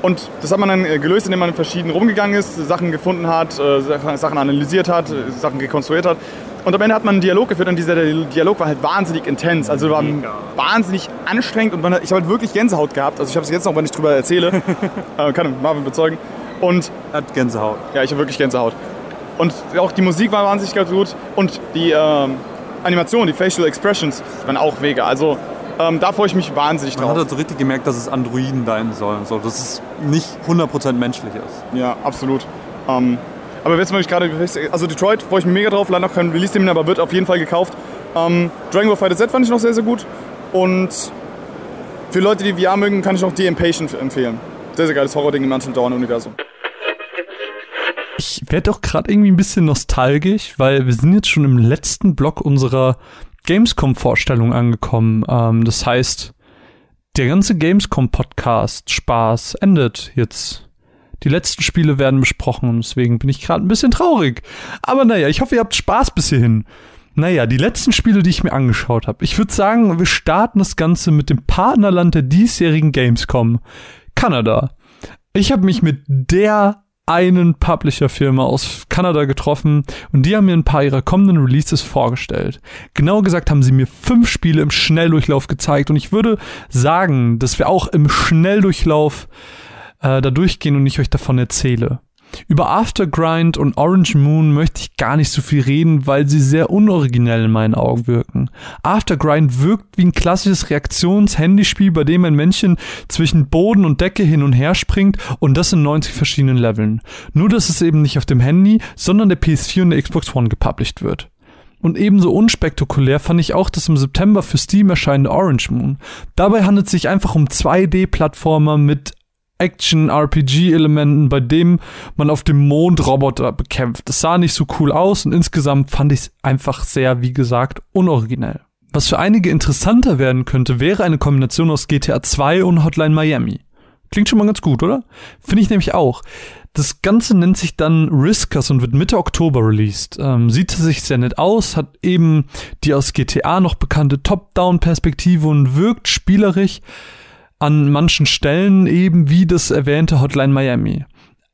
Und das hat man dann äh, gelöst, indem man verschieden rumgegangen ist, Sachen gefunden hat, äh, Sachen analysiert hat, äh, Sachen rekonstruiert hat. Und am Ende hat man einen Dialog geführt und dieser Dialog war halt wahnsinnig intens. Also war Mega. wahnsinnig anstrengend und man, ich habe halt wirklich Gänsehaut gehabt. Also ich habe es jetzt noch, wenn ich drüber erzähle. <laughs> äh, kann Marvin bezeugen. Und hat Gänsehaut. Ja, ich habe wirklich Gänsehaut. Und auch die Musik war wahnsinnig gut und die äh, Animation, die Facial Expressions waren auch mega. Also ähm, da freue ich mich wahnsinnig drauf. Man hat halt so richtig gemerkt, dass es Androiden sein sollen, so, dass es nicht 100% menschlich ist. Ja, absolut. Ähm, aber jetzt, wenn ich gerade, also Detroit freue ich mich mega drauf, leider noch kein Release-Termin, aber wird auf jeden Fall gekauft. Ähm, Dragon Ball Fighter Z fand ich noch sehr, sehr gut. Und für Leute, die VR mögen, kann ich auch The Impatient empfehlen. Sehr, sehr geiles Horror-Ding im Until Dawn-Universum. Ich werde auch gerade irgendwie ein bisschen nostalgisch, weil wir sind jetzt schon im letzten Block unserer Gamescom-Vorstellung angekommen. Ähm, das heißt, der ganze Gamescom-Podcast Spaß endet jetzt. Die letzten Spiele werden besprochen und deswegen bin ich gerade ein bisschen traurig. Aber naja, ich hoffe, ihr habt Spaß bis hierhin. Naja, die letzten Spiele, die ich mir angeschaut habe. Ich würde sagen, wir starten das Ganze mit dem Partnerland der diesjährigen Gamescom. Kanada. Ich habe mich mit der einen Publisher-Firma aus Kanada getroffen und die haben mir ein paar ihrer kommenden Releases vorgestellt. Genau gesagt haben sie mir fünf Spiele im Schnelldurchlauf gezeigt und ich würde sagen, dass wir auch im Schnelldurchlauf äh, da durchgehen und ich euch davon erzähle. Über Aftergrind und Orange Moon möchte ich gar nicht so viel reden, weil sie sehr unoriginell in meinen Augen wirken. Aftergrind wirkt wie ein klassisches Reaktions-Handyspiel, bei dem ein Männchen zwischen Boden und Decke hin und her springt und das in 90 verschiedenen Leveln. Nur, dass es eben nicht auf dem Handy, sondern der PS4 und der Xbox One gepublished wird. Und ebenso unspektakulär fand ich auch das im September für Steam erscheinende Orange Moon. Dabei handelt es sich einfach um 2D-Plattformer mit Action-RPG-Elementen, bei dem man auf dem Mond Roboter bekämpft. Das sah nicht so cool aus und insgesamt fand ich es einfach sehr, wie gesagt, unoriginell. Was für einige interessanter werden könnte, wäre eine Kombination aus GTA 2 und Hotline Miami. Klingt schon mal ganz gut, oder? Finde ich nämlich auch. Das Ganze nennt sich dann Riskers und wird Mitte Oktober released. Ähm, sieht sich sehr nett aus, hat eben die aus GTA noch bekannte Top-Down-Perspektive und wirkt spielerisch an manchen Stellen eben wie das erwähnte Hotline Miami.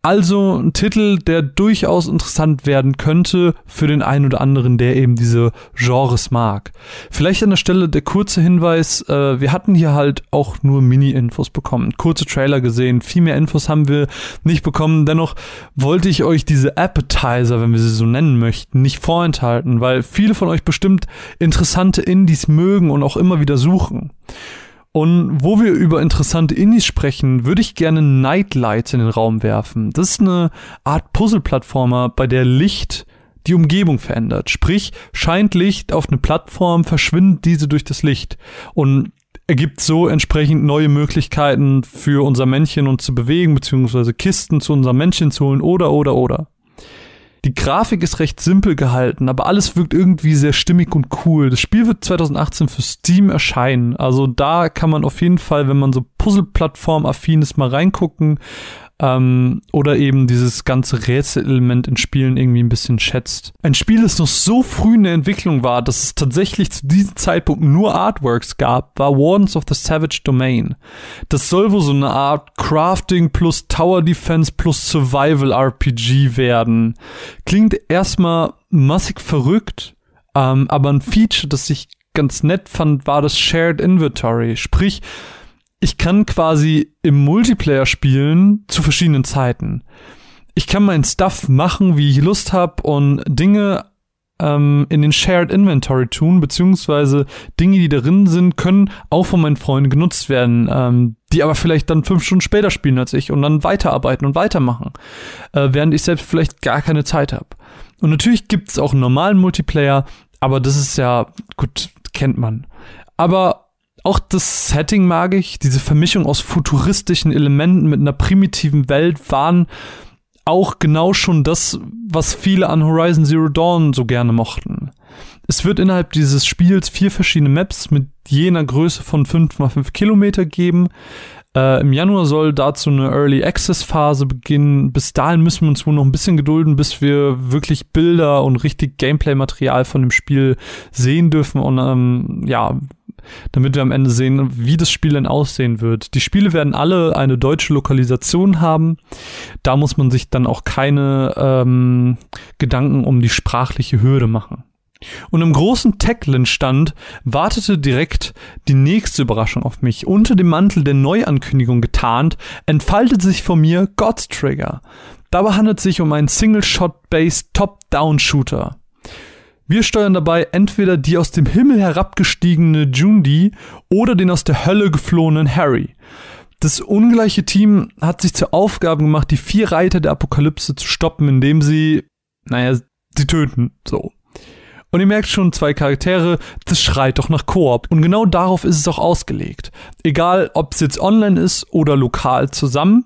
Also ein Titel, der durchaus interessant werden könnte für den einen oder anderen, der eben diese Genres mag. Vielleicht an der Stelle der kurze Hinweis, äh, wir hatten hier halt auch nur Mini-Infos bekommen, kurze Trailer gesehen, viel mehr Infos haben wir nicht bekommen. Dennoch wollte ich euch diese Appetizer, wenn wir sie so nennen möchten, nicht vorenthalten, weil viele von euch bestimmt interessante Indies mögen und auch immer wieder suchen. Und wo wir über interessante Indies sprechen, würde ich gerne Nightlight in den Raum werfen. Das ist eine Art Puzzle-Plattformer, bei der Licht die Umgebung verändert. Sprich, scheint Licht auf eine Plattform, verschwindet diese durch das Licht und ergibt so entsprechend neue Möglichkeiten für unser Männchen uns zu bewegen, beziehungsweise Kisten zu unserem Männchen zu holen oder, oder, oder. Die Grafik ist recht simpel gehalten, aber alles wirkt irgendwie sehr stimmig und cool. Das Spiel wird 2018 für Steam erscheinen. Also da kann man auf jeden Fall, wenn man so Puzzle-Plattform-affin ist, mal reingucken. Ähm, oder eben dieses ganze Rätselelement in Spielen irgendwie ein bisschen schätzt. Ein Spiel, das noch so früh in der Entwicklung war, dass es tatsächlich zu diesem Zeitpunkt nur Artworks gab, war Wardens of the Savage Domain. Das soll wohl so eine Art Crafting plus Tower Defense plus Survival RPG werden. Klingt erstmal massig verrückt, ähm, aber ein Feature, das ich ganz nett fand, war das Shared Inventory. Sprich, ich kann quasi im Multiplayer spielen zu verschiedenen Zeiten. Ich kann meinen Stuff machen, wie ich Lust habe und Dinge ähm, in den Shared Inventory tun, beziehungsweise Dinge, die darin sind, können auch von meinen Freunden genutzt werden, ähm, die aber vielleicht dann fünf Stunden später spielen als ich und dann weiterarbeiten und weitermachen, äh, während ich selbst vielleicht gar keine Zeit habe. Und natürlich gibt es auch einen normalen Multiplayer, aber das ist ja, gut, kennt man. Aber auch das Setting mag ich, diese Vermischung aus futuristischen Elementen mit einer primitiven Welt waren auch genau schon das, was viele an Horizon Zero Dawn so gerne mochten. Es wird innerhalb dieses Spiels vier verschiedene Maps mit jener Größe von 5 mal 5 Kilometer geben. Äh, Im Januar soll dazu eine Early Access Phase beginnen. Bis dahin müssen wir uns wohl noch ein bisschen gedulden, bis wir wirklich Bilder und richtig Gameplay-Material von dem Spiel sehen dürfen und ähm, ja, damit wir am Ende sehen, wie das Spiel denn aussehen wird. Die Spiele werden alle eine deutsche Lokalisation haben. Da muss man sich dann auch keine ähm, Gedanken um die sprachliche Hürde machen. Und im großen Techland-Stand wartete direkt die nächste Überraschung auf mich. Unter dem Mantel der Neuankündigung getarnt, entfaltet sich vor mir God's Trigger. Dabei handelt es sich um einen Single-Shot-Based Top-Down-Shooter. Wir steuern dabei entweder die aus dem Himmel herabgestiegene Jundi oder den aus der Hölle geflohenen Harry. Das ungleiche Team hat sich zur Aufgabe gemacht, die vier Reiter der Apokalypse zu stoppen, indem sie, naja, sie töten, so. Und ihr merkt schon, zwei Charaktere, das schreit doch nach Koop. Und genau darauf ist es auch ausgelegt. Egal, ob es jetzt online ist oder lokal zusammen.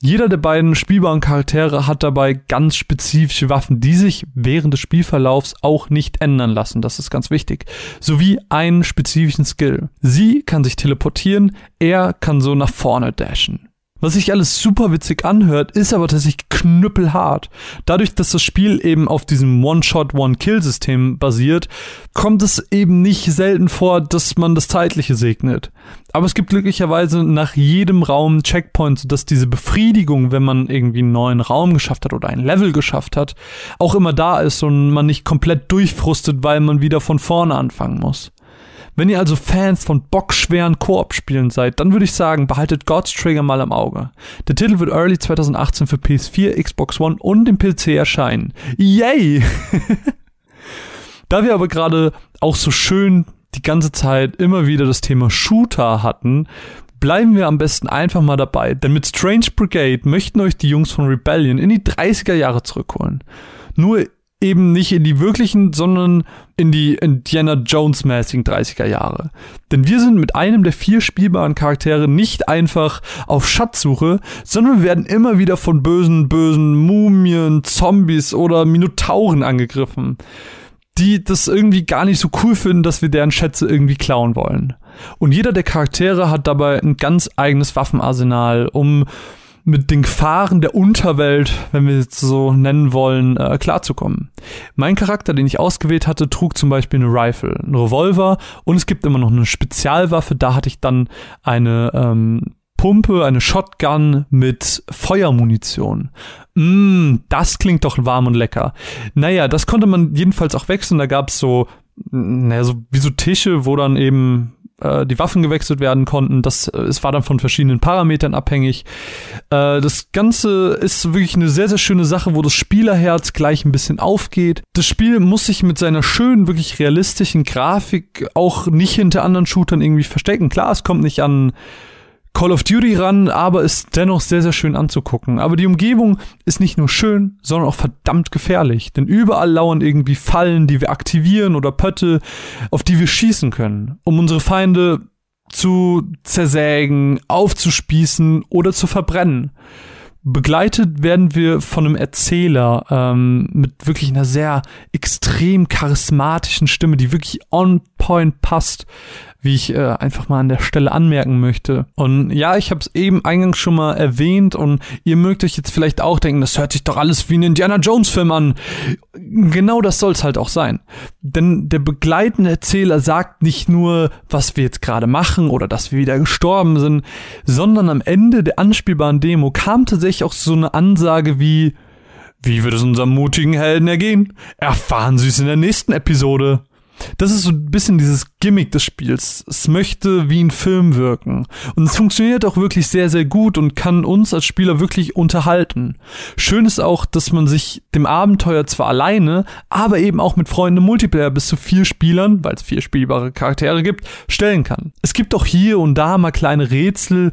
Jeder der beiden spielbaren Charaktere hat dabei ganz spezifische Waffen, die sich während des Spielverlaufs auch nicht ändern lassen. Das ist ganz wichtig. Sowie einen spezifischen Skill. Sie kann sich teleportieren, er kann so nach vorne dashen. Was sich alles super witzig anhört, ist aber tatsächlich knüppelhart. Dadurch, dass das Spiel eben auf diesem One-Shot, One-Kill-System basiert, kommt es eben nicht selten vor, dass man das Zeitliche segnet. Aber es gibt glücklicherweise nach jedem Raum Checkpoints, sodass diese Befriedigung, wenn man irgendwie einen neuen Raum geschafft hat oder ein Level geschafft hat, auch immer da ist und man nicht komplett durchfrustet, weil man wieder von vorne anfangen muss. Wenn ihr also Fans von bockschweren Koop-Spielen seid, dann würde ich sagen, behaltet God's Trigger mal im Auge. Der Titel wird early 2018 für PS4, Xbox One und den PC erscheinen. Yay! <laughs> da wir aber gerade auch so schön die ganze Zeit immer wieder das Thema Shooter hatten, bleiben wir am besten einfach mal dabei, denn mit Strange Brigade möchten euch die Jungs von Rebellion in die 30er Jahre zurückholen. Nur eben nicht in die wirklichen, sondern in die Indiana Jones-mäßigen 30er Jahre. Denn wir sind mit einem der vier spielbaren Charaktere nicht einfach auf Schatzsuche, sondern wir werden immer wieder von bösen, bösen Mumien, Zombies oder Minotauren angegriffen, die das irgendwie gar nicht so cool finden, dass wir deren Schätze irgendwie klauen wollen. Und jeder der Charaktere hat dabei ein ganz eigenes Waffenarsenal, um mit den Gefahren der Unterwelt, wenn wir es so nennen wollen, äh, klarzukommen. Mein Charakter, den ich ausgewählt hatte, trug zum Beispiel eine Rifle, einen Revolver und es gibt immer noch eine Spezialwaffe. Da hatte ich dann eine ähm, Pumpe, eine Shotgun mit Feuermunition. Mm, das klingt doch warm und lecker. Naja, das konnte man jedenfalls auch wechseln. Da gab's so, naja, so wie so Tische, wo dann eben äh, die Waffen gewechselt werden konnten. Das äh, es war dann von verschiedenen Parametern abhängig. Äh, das Ganze ist wirklich eine sehr, sehr schöne Sache, wo das Spielerherz gleich ein bisschen aufgeht. Das Spiel muss sich mit seiner schönen, wirklich realistischen Grafik auch nicht hinter anderen Shootern irgendwie verstecken. Klar, es kommt nicht an Call of Duty ran, aber ist dennoch sehr, sehr schön anzugucken. Aber die Umgebung ist nicht nur schön, sondern auch verdammt gefährlich. Denn überall lauern irgendwie Fallen, die wir aktivieren oder Pötte, auf die wir schießen können, um unsere Feinde zu zersägen, aufzuspießen oder zu verbrennen. Begleitet werden wir von einem Erzähler ähm, mit wirklich einer sehr extrem charismatischen Stimme, die wirklich on point passt wie ich äh, einfach mal an der Stelle anmerken möchte. Und ja, ich habe es eben eingangs schon mal erwähnt und ihr mögt euch jetzt vielleicht auch denken, das hört sich doch alles wie ein Indiana Jones Film an. Genau das soll es halt auch sein. Denn der begleitende Erzähler sagt nicht nur, was wir jetzt gerade machen oder dass wir wieder gestorben sind, sondern am Ende der anspielbaren Demo kam tatsächlich auch so eine Ansage wie, wie wird es unserem mutigen Helden ergehen? Erfahren Sie es in der nächsten Episode. Das ist so ein bisschen dieses Gimmick des Spiels. Es möchte wie ein Film wirken. Und es funktioniert auch wirklich sehr, sehr gut und kann uns als Spieler wirklich unterhalten. Schön ist auch, dass man sich dem Abenteuer zwar alleine, aber eben auch mit Freunden im Multiplayer bis zu vier Spielern, weil es vier spielbare Charaktere gibt, stellen kann. Es gibt auch hier und da mal kleine Rätsel,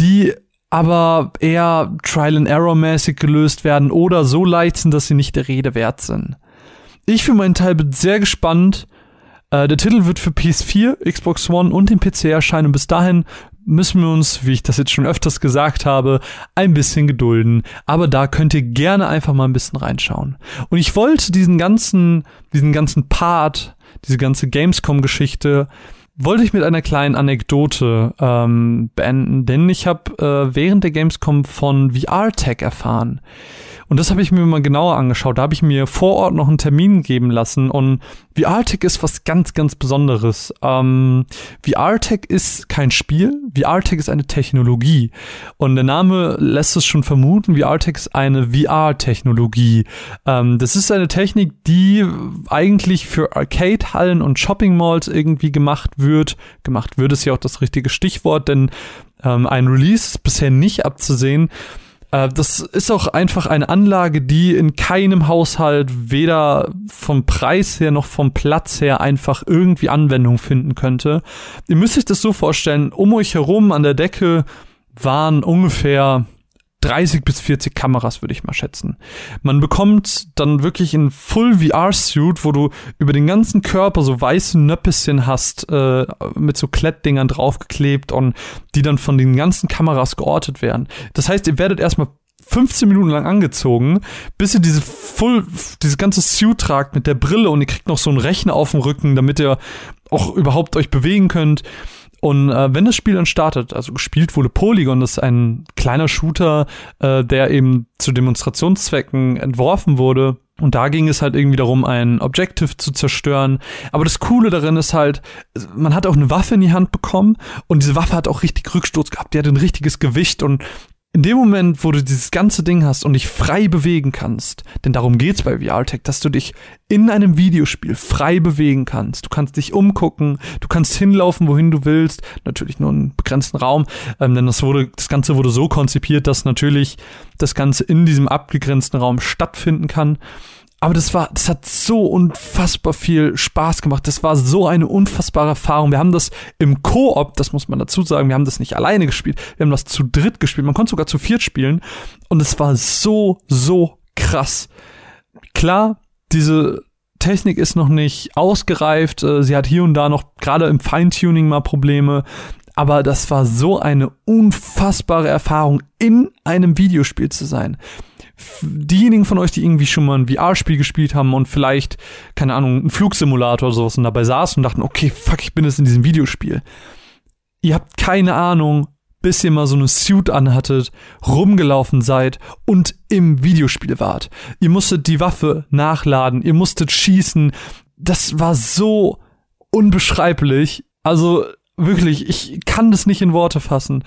die aber eher Trial-and-Error-mäßig gelöst werden oder so leicht sind, dass sie nicht der Rede wert sind. Ich für meinen Teil bin sehr gespannt, äh, der Titel wird für PS4, Xbox One und den PC erscheinen. Bis dahin müssen wir uns, wie ich das jetzt schon öfters gesagt habe, ein bisschen gedulden. Aber da könnt ihr gerne einfach mal ein bisschen reinschauen. Und ich wollte diesen ganzen, diesen ganzen Part, diese ganze Gamescom-Geschichte, wollte ich mit einer kleinen Anekdote ähm, beenden, denn ich habe äh, während der Gamescom von VR-Tech erfahren. Und das habe ich mir mal genauer angeschaut. Da habe ich mir vor Ort noch einen Termin geben lassen. Und VR-Tech ist was ganz, ganz Besonderes. Ähm, VR-Tech ist kein Spiel. VR-Tech ist eine Technologie. Und der Name lässt es schon vermuten. VR-Tech ist eine VR-Technologie. Ähm, das ist eine Technik, die eigentlich für Arcade-Hallen und Shopping-Malls irgendwie gemacht wird. Gemacht wird ist ja auch das richtige Stichwort, denn ähm, ein Release ist bisher nicht abzusehen. Äh, das ist auch einfach eine Anlage, die in keinem Haushalt weder vom Preis her noch vom Platz her einfach irgendwie Anwendung finden könnte. Ihr müsst euch das so vorstellen, um euch herum an der Decke waren ungefähr 30 bis 40 Kameras, würde ich mal schätzen. Man bekommt dann wirklich ein Full VR-Suit, wo du über den ganzen Körper so weiße Nöppischen hast, äh, mit so Klettdingern draufgeklebt und die dann von den ganzen Kameras geortet werden. Das heißt, ihr werdet erstmal 15 Minuten lang angezogen, bis ihr diese Full, dieses ganze Suit tragt mit der Brille und ihr kriegt noch so einen Rechner auf dem Rücken, damit ihr auch überhaupt euch bewegen könnt. Und äh, wenn das Spiel dann startet, also gespielt wurde Polygon, das ist ein kleiner Shooter, äh, der eben zu Demonstrationszwecken entworfen wurde. Und da ging es halt irgendwie darum, ein Objective zu zerstören. Aber das Coole darin ist halt, man hat auch eine Waffe in die Hand bekommen und diese Waffe hat auch richtig Rücksturz gehabt. Die hat ein richtiges Gewicht und in dem Moment, wo du dieses ganze Ding hast und dich frei bewegen kannst, denn darum geht's bei VR-Tech, dass du dich in einem Videospiel frei bewegen kannst. Du kannst dich umgucken, du kannst hinlaufen, wohin du willst, natürlich nur in begrenzten Raum, ähm, denn das wurde, das Ganze wurde so konzipiert, dass natürlich das Ganze in diesem abgegrenzten Raum stattfinden kann. Aber das war, das hat so unfassbar viel Spaß gemacht. Das war so eine unfassbare Erfahrung. Wir haben das im Koop, das muss man dazu sagen, wir haben das nicht alleine gespielt, wir haben das zu dritt gespielt. Man konnte sogar zu viert spielen. Und es war so, so krass. Klar, diese Technik ist noch nicht ausgereift. Äh, sie hat hier und da noch gerade im Feintuning mal Probleme. Aber das war so eine unfassbare Erfahrung, in einem Videospiel zu sein diejenigen von euch, die irgendwie schon mal ein VR-Spiel gespielt haben und vielleicht, keine Ahnung, einen Flugsimulator oder sowas und dabei saßen und dachten, okay, fuck, ich bin jetzt in diesem Videospiel. Ihr habt keine Ahnung, bis ihr mal so eine Suit anhattet, rumgelaufen seid und im Videospiel wart. Ihr musstet die Waffe nachladen, ihr musstet schießen. Das war so unbeschreiblich. Also wirklich, ich kann das nicht in Worte fassen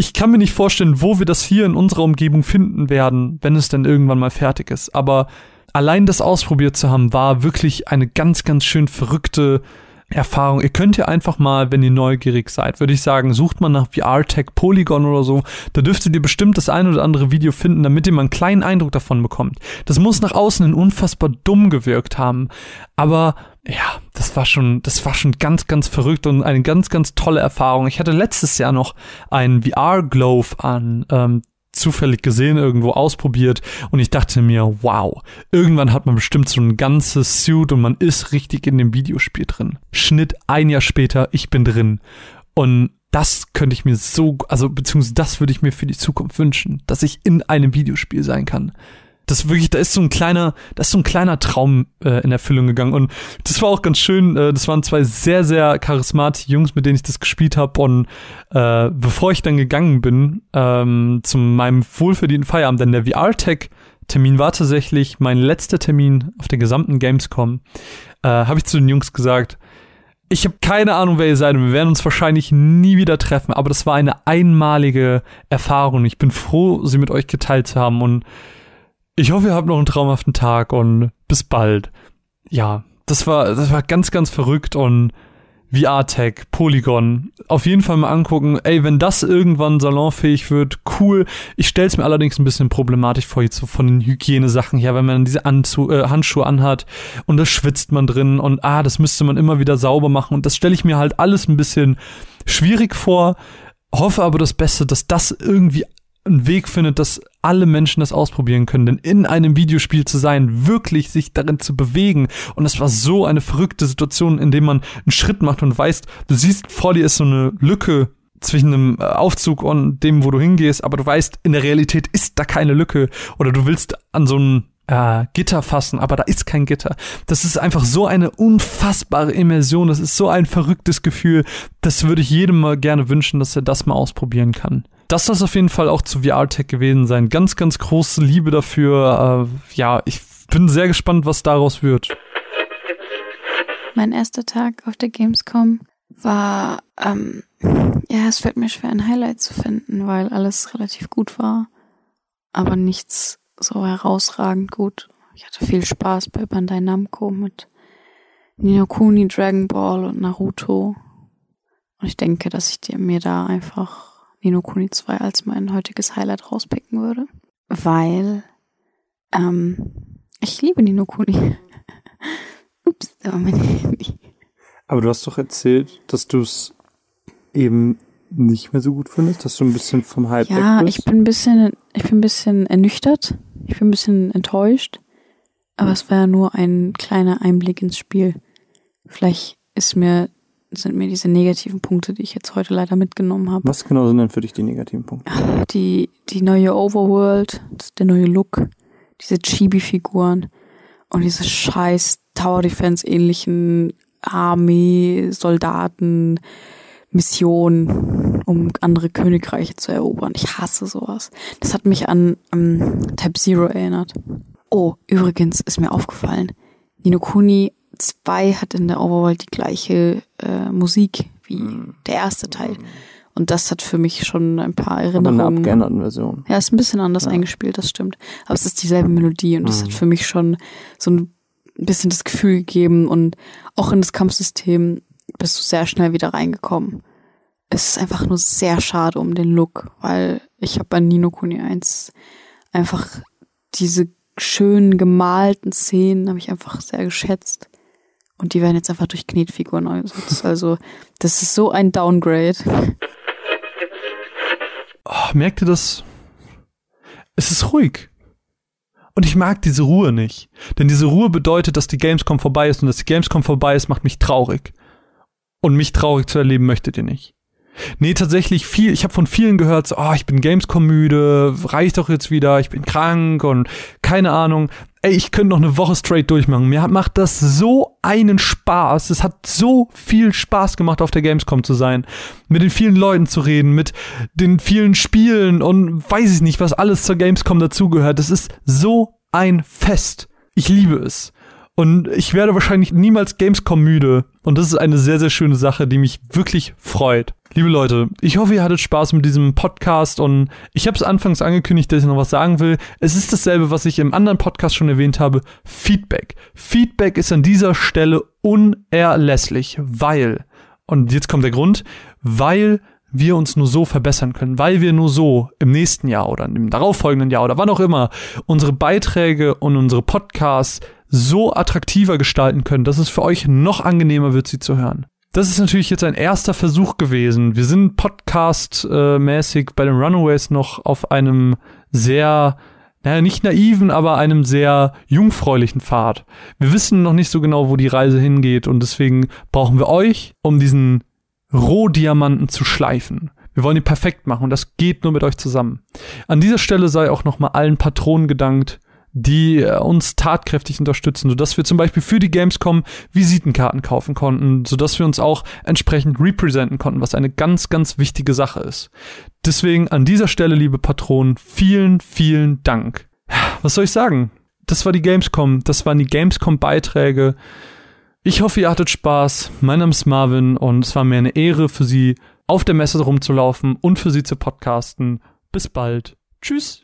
ich kann mir nicht vorstellen, wo wir das hier in unserer Umgebung finden werden, wenn es denn irgendwann mal fertig ist. Aber allein das ausprobiert zu haben, war wirklich eine ganz, ganz schön verrückte Erfahrung. Ihr könnt ja einfach mal, wenn ihr neugierig seid, würde ich sagen, sucht mal nach VR-Tech Polygon oder so. Da dürftet ihr bestimmt das ein oder andere Video finden, damit ihr mal einen kleinen Eindruck davon bekommt. Das muss nach außen unfassbar dumm gewirkt haben. Aber ja, das war schon, das war schon ganz, ganz verrückt und eine ganz, ganz tolle Erfahrung. Ich hatte letztes Jahr noch einen VR-Glove an, ähm, zufällig gesehen, irgendwo ausprobiert und ich dachte mir, wow, irgendwann hat man bestimmt so ein ganzes Suit und man ist richtig in dem Videospiel drin. Schnitt ein Jahr später, ich bin drin. Und das könnte ich mir so, also beziehungsweise das würde ich mir für die Zukunft wünschen, dass ich in einem Videospiel sein kann das wirklich, da ist so ein kleiner, da ist so ein kleiner Traum äh, in Erfüllung gegangen. Und das war auch ganz schön. Äh, das waren zwei sehr, sehr charismatische Jungs, mit denen ich das gespielt habe. Und äh, bevor ich dann gegangen bin, ähm, zu meinem wohlverdienten Feierabend, denn der VR-Tech-Termin war tatsächlich mein letzter Termin auf der gesamten Gamescom, äh, habe ich zu den Jungs gesagt, ich habe keine Ahnung, wer ihr seid und wir werden uns wahrscheinlich nie wieder treffen, aber das war eine einmalige Erfahrung. Ich bin froh, sie mit euch geteilt zu haben und ich hoffe, ihr habt noch einen traumhaften Tag und bis bald. Ja, das war, das war ganz, ganz verrückt und VR-Tech, Polygon, auf jeden Fall mal angucken. Ey, wenn das irgendwann salonfähig wird, cool. Ich stell's mir allerdings ein bisschen problematisch vor, jetzt so von den Hygienesachen her, wenn man diese Anzu äh, Handschuhe anhat und da schwitzt man drin und ah, das müsste man immer wieder sauber machen und das stelle ich mir halt alles ein bisschen schwierig vor. Hoffe aber das Beste, dass das irgendwie einen Weg findet, dass alle Menschen das ausprobieren können. Denn in einem Videospiel zu sein, wirklich sich darin zu bewegen. Und das war so eine verrückte Situation, in dem man einen Schritt macht und weiß, du siehst, vor dir ist so eine Lücke zwischen einem äh, Aufzug und dem, wo du hingehst, aber du weißt, in der Realität ist da keine Lücke oder du willst an so ein äh, Gitter fassen, aber da ist kein Gitter. Das ist einfach so eine unfassbare Immersion, das ist so ein verrücktes Gefühl. Das würde ich jedem mal gerne wünschen, dass er das mal ausprobieren kann. Das soll auf jeden Fall auch zu VR-Tech gewesen sein. Ganz, ganz große Liebe dafür. Äh, ja, ich bin sehr gespannt, was daraus wird. Mein erster Tag auf der Gamescom war, ähm, ja, es fällt mir schwer, ein Highlight zu finden, weil alles relativ gut war, aber nichts so herausragend gut. Ich hatte viel Spaß bei Bandai Namco mit Nino Kuni, Dragon Ball und Naruto. Und ich denke, dass ich mir da einfach Nino Kuni 2 als mein heutiges Highlight rauspicken würde. Weil ähm, ich liebe Nino Kuni. <laughs> Ups, da war mein Handy. Aber du hast doch erzählt, dass du es eben nicht mehr so gut findest, dass du ein bisschen vom Hype ja, weg bist. ich bin ein bisschen, ich bin ein bisschen ernüchtert. Ich bin ein bisschen enttäuscht. Aber es war ja nur ein kleiner Einblick ins Spiel. Vielleicht ist mir, sind mir diese negativen Punkte, die ich jetzt heute leider mitgenommen habe. Was genau sind denn für dich die negativen Punkte? Die, die neue Overworld, der neue Look, diese Chibi-Figuren und diese scheiß Tower Defense ähnlichen Armee, Soldaten, Missionen, um andere Königreiche zu erobern. Ich hasse sowas. Das hat mich an ähm, Type Zero erinnert. Oh, übrigens ist mir aufgefallen, Nino Kuni 2 hat in der Overworld die gleiche äh, Musik wie der erste Teil. Und das hat für mich schon ein paar Aber eine Erinnerungen. abgeänderten Version. Ja, ist ein bisschen anders Ja. eingespielt, das stimmt. Aber es ist dieselbe Melodie und das Mhm. hat für mich schon so ein bisschen das Gefühl gegeben und auch in das Kampfsystem bist du sehr schnell wieder reingekommen. Es ist einfach nur sehr schade um den Look, weil ich habe bei Nino Kuni 1 einfach diese schönen gemalten Szenen habe ich einfach sehr geschätzt. Und die werden jetzt einfach durch Knetfiguren ersetzt. Also, das ist so ein Downgrade. Oh, merkt ihr das? Es ist ruhig. Und ich mag diese Ruhe nicht. Denn diese Ruhe bedeutet, dass die Gamescom vorbei ist und dass die Gamescom vorbei ist, macht mich traurig. Und mich traurig zu erleben möchtet ihr nicht. Nee, tatsächlich viel, ich habe von vielen gehört, so, oh, ich bin Gamescom müde, reicht doch jetzt wieder, ich bin krank und keine Ahnung. Ey, ich könnte noch eine Woche straight durchmachen. Mir macht das so einen Spaß. Es hat so viel Spaß gemacht, auf der Gamescom zu sein. Mit den vielen Leuten zu reden, mit den vielen Spielen und weiß ich nicht, was alles zur Gamescom dazugehört. Das ist so ein Fest. Ich liebe es. Und ich werde wahrscheinlich niemals Gamescom müde. Und das ist eine sehr, sehr schöne Sache, die mich wirklich freut. Liebe Leute, ich hoffe, ihr hattet Spaß mit diesem Podcast und ich habe es anfangs angekündigt, dass ich noch was sagen will. Es ist dasselbe, was ich im anderen Podcast schon erwähnt habe. Feedback. Feedback ist an dieser Stelle unerlässlich, weil, und jetzt kommt der Grund, weil wir uns nur so verbessern können, weil wir nur so im nächsten Jahr oder im darauffolgenden Jahr oder wann auch immer unsere Beiträge und unsere Podcasts so attraktiver gestalten können, dass es für euch noch angenehmer wird, sie zu hören. Das ist natürlich jetzt ein erster Versuch gewesen. Wir sind podcast-mäßig bei den Runaways noch auf einem sehr, naja, nicht naiven, aber einem sehr jungfräulichen Pfad. Wir wissen noch nicht so genau, wo die Reise hingeht und deswegen brauchen wir euch, um diesen Rohdiamanten zu schleifen. Wir wollen ihn perfekt machen und das geht nur mit euch zusammen. An dieser Stelle sei auch nochmal allen Patronen gedankt, die äh, uns tatkräftig unterstützen, sodass wir zum Beispiel für die Gamescom Visitenkarten kaufen konnten, sodass wir uns auch entsprechend representen konnten, was eine ganz, ganz wichtige Sache ist. Deswegen an dieser Stelle, liebe Patronen, vielen, vielen Dank. Was soll ich sagen? Das war die Gamescom, das waren die Gamescom-Beiträge. Ich hoffe, ihr hattet Spaß. Mein Name ist Marvin und es war mir eine Ehre für Sie, auf der Messe rumzulaufen und für Sie zu podcasten. Bis bald. Tschüss.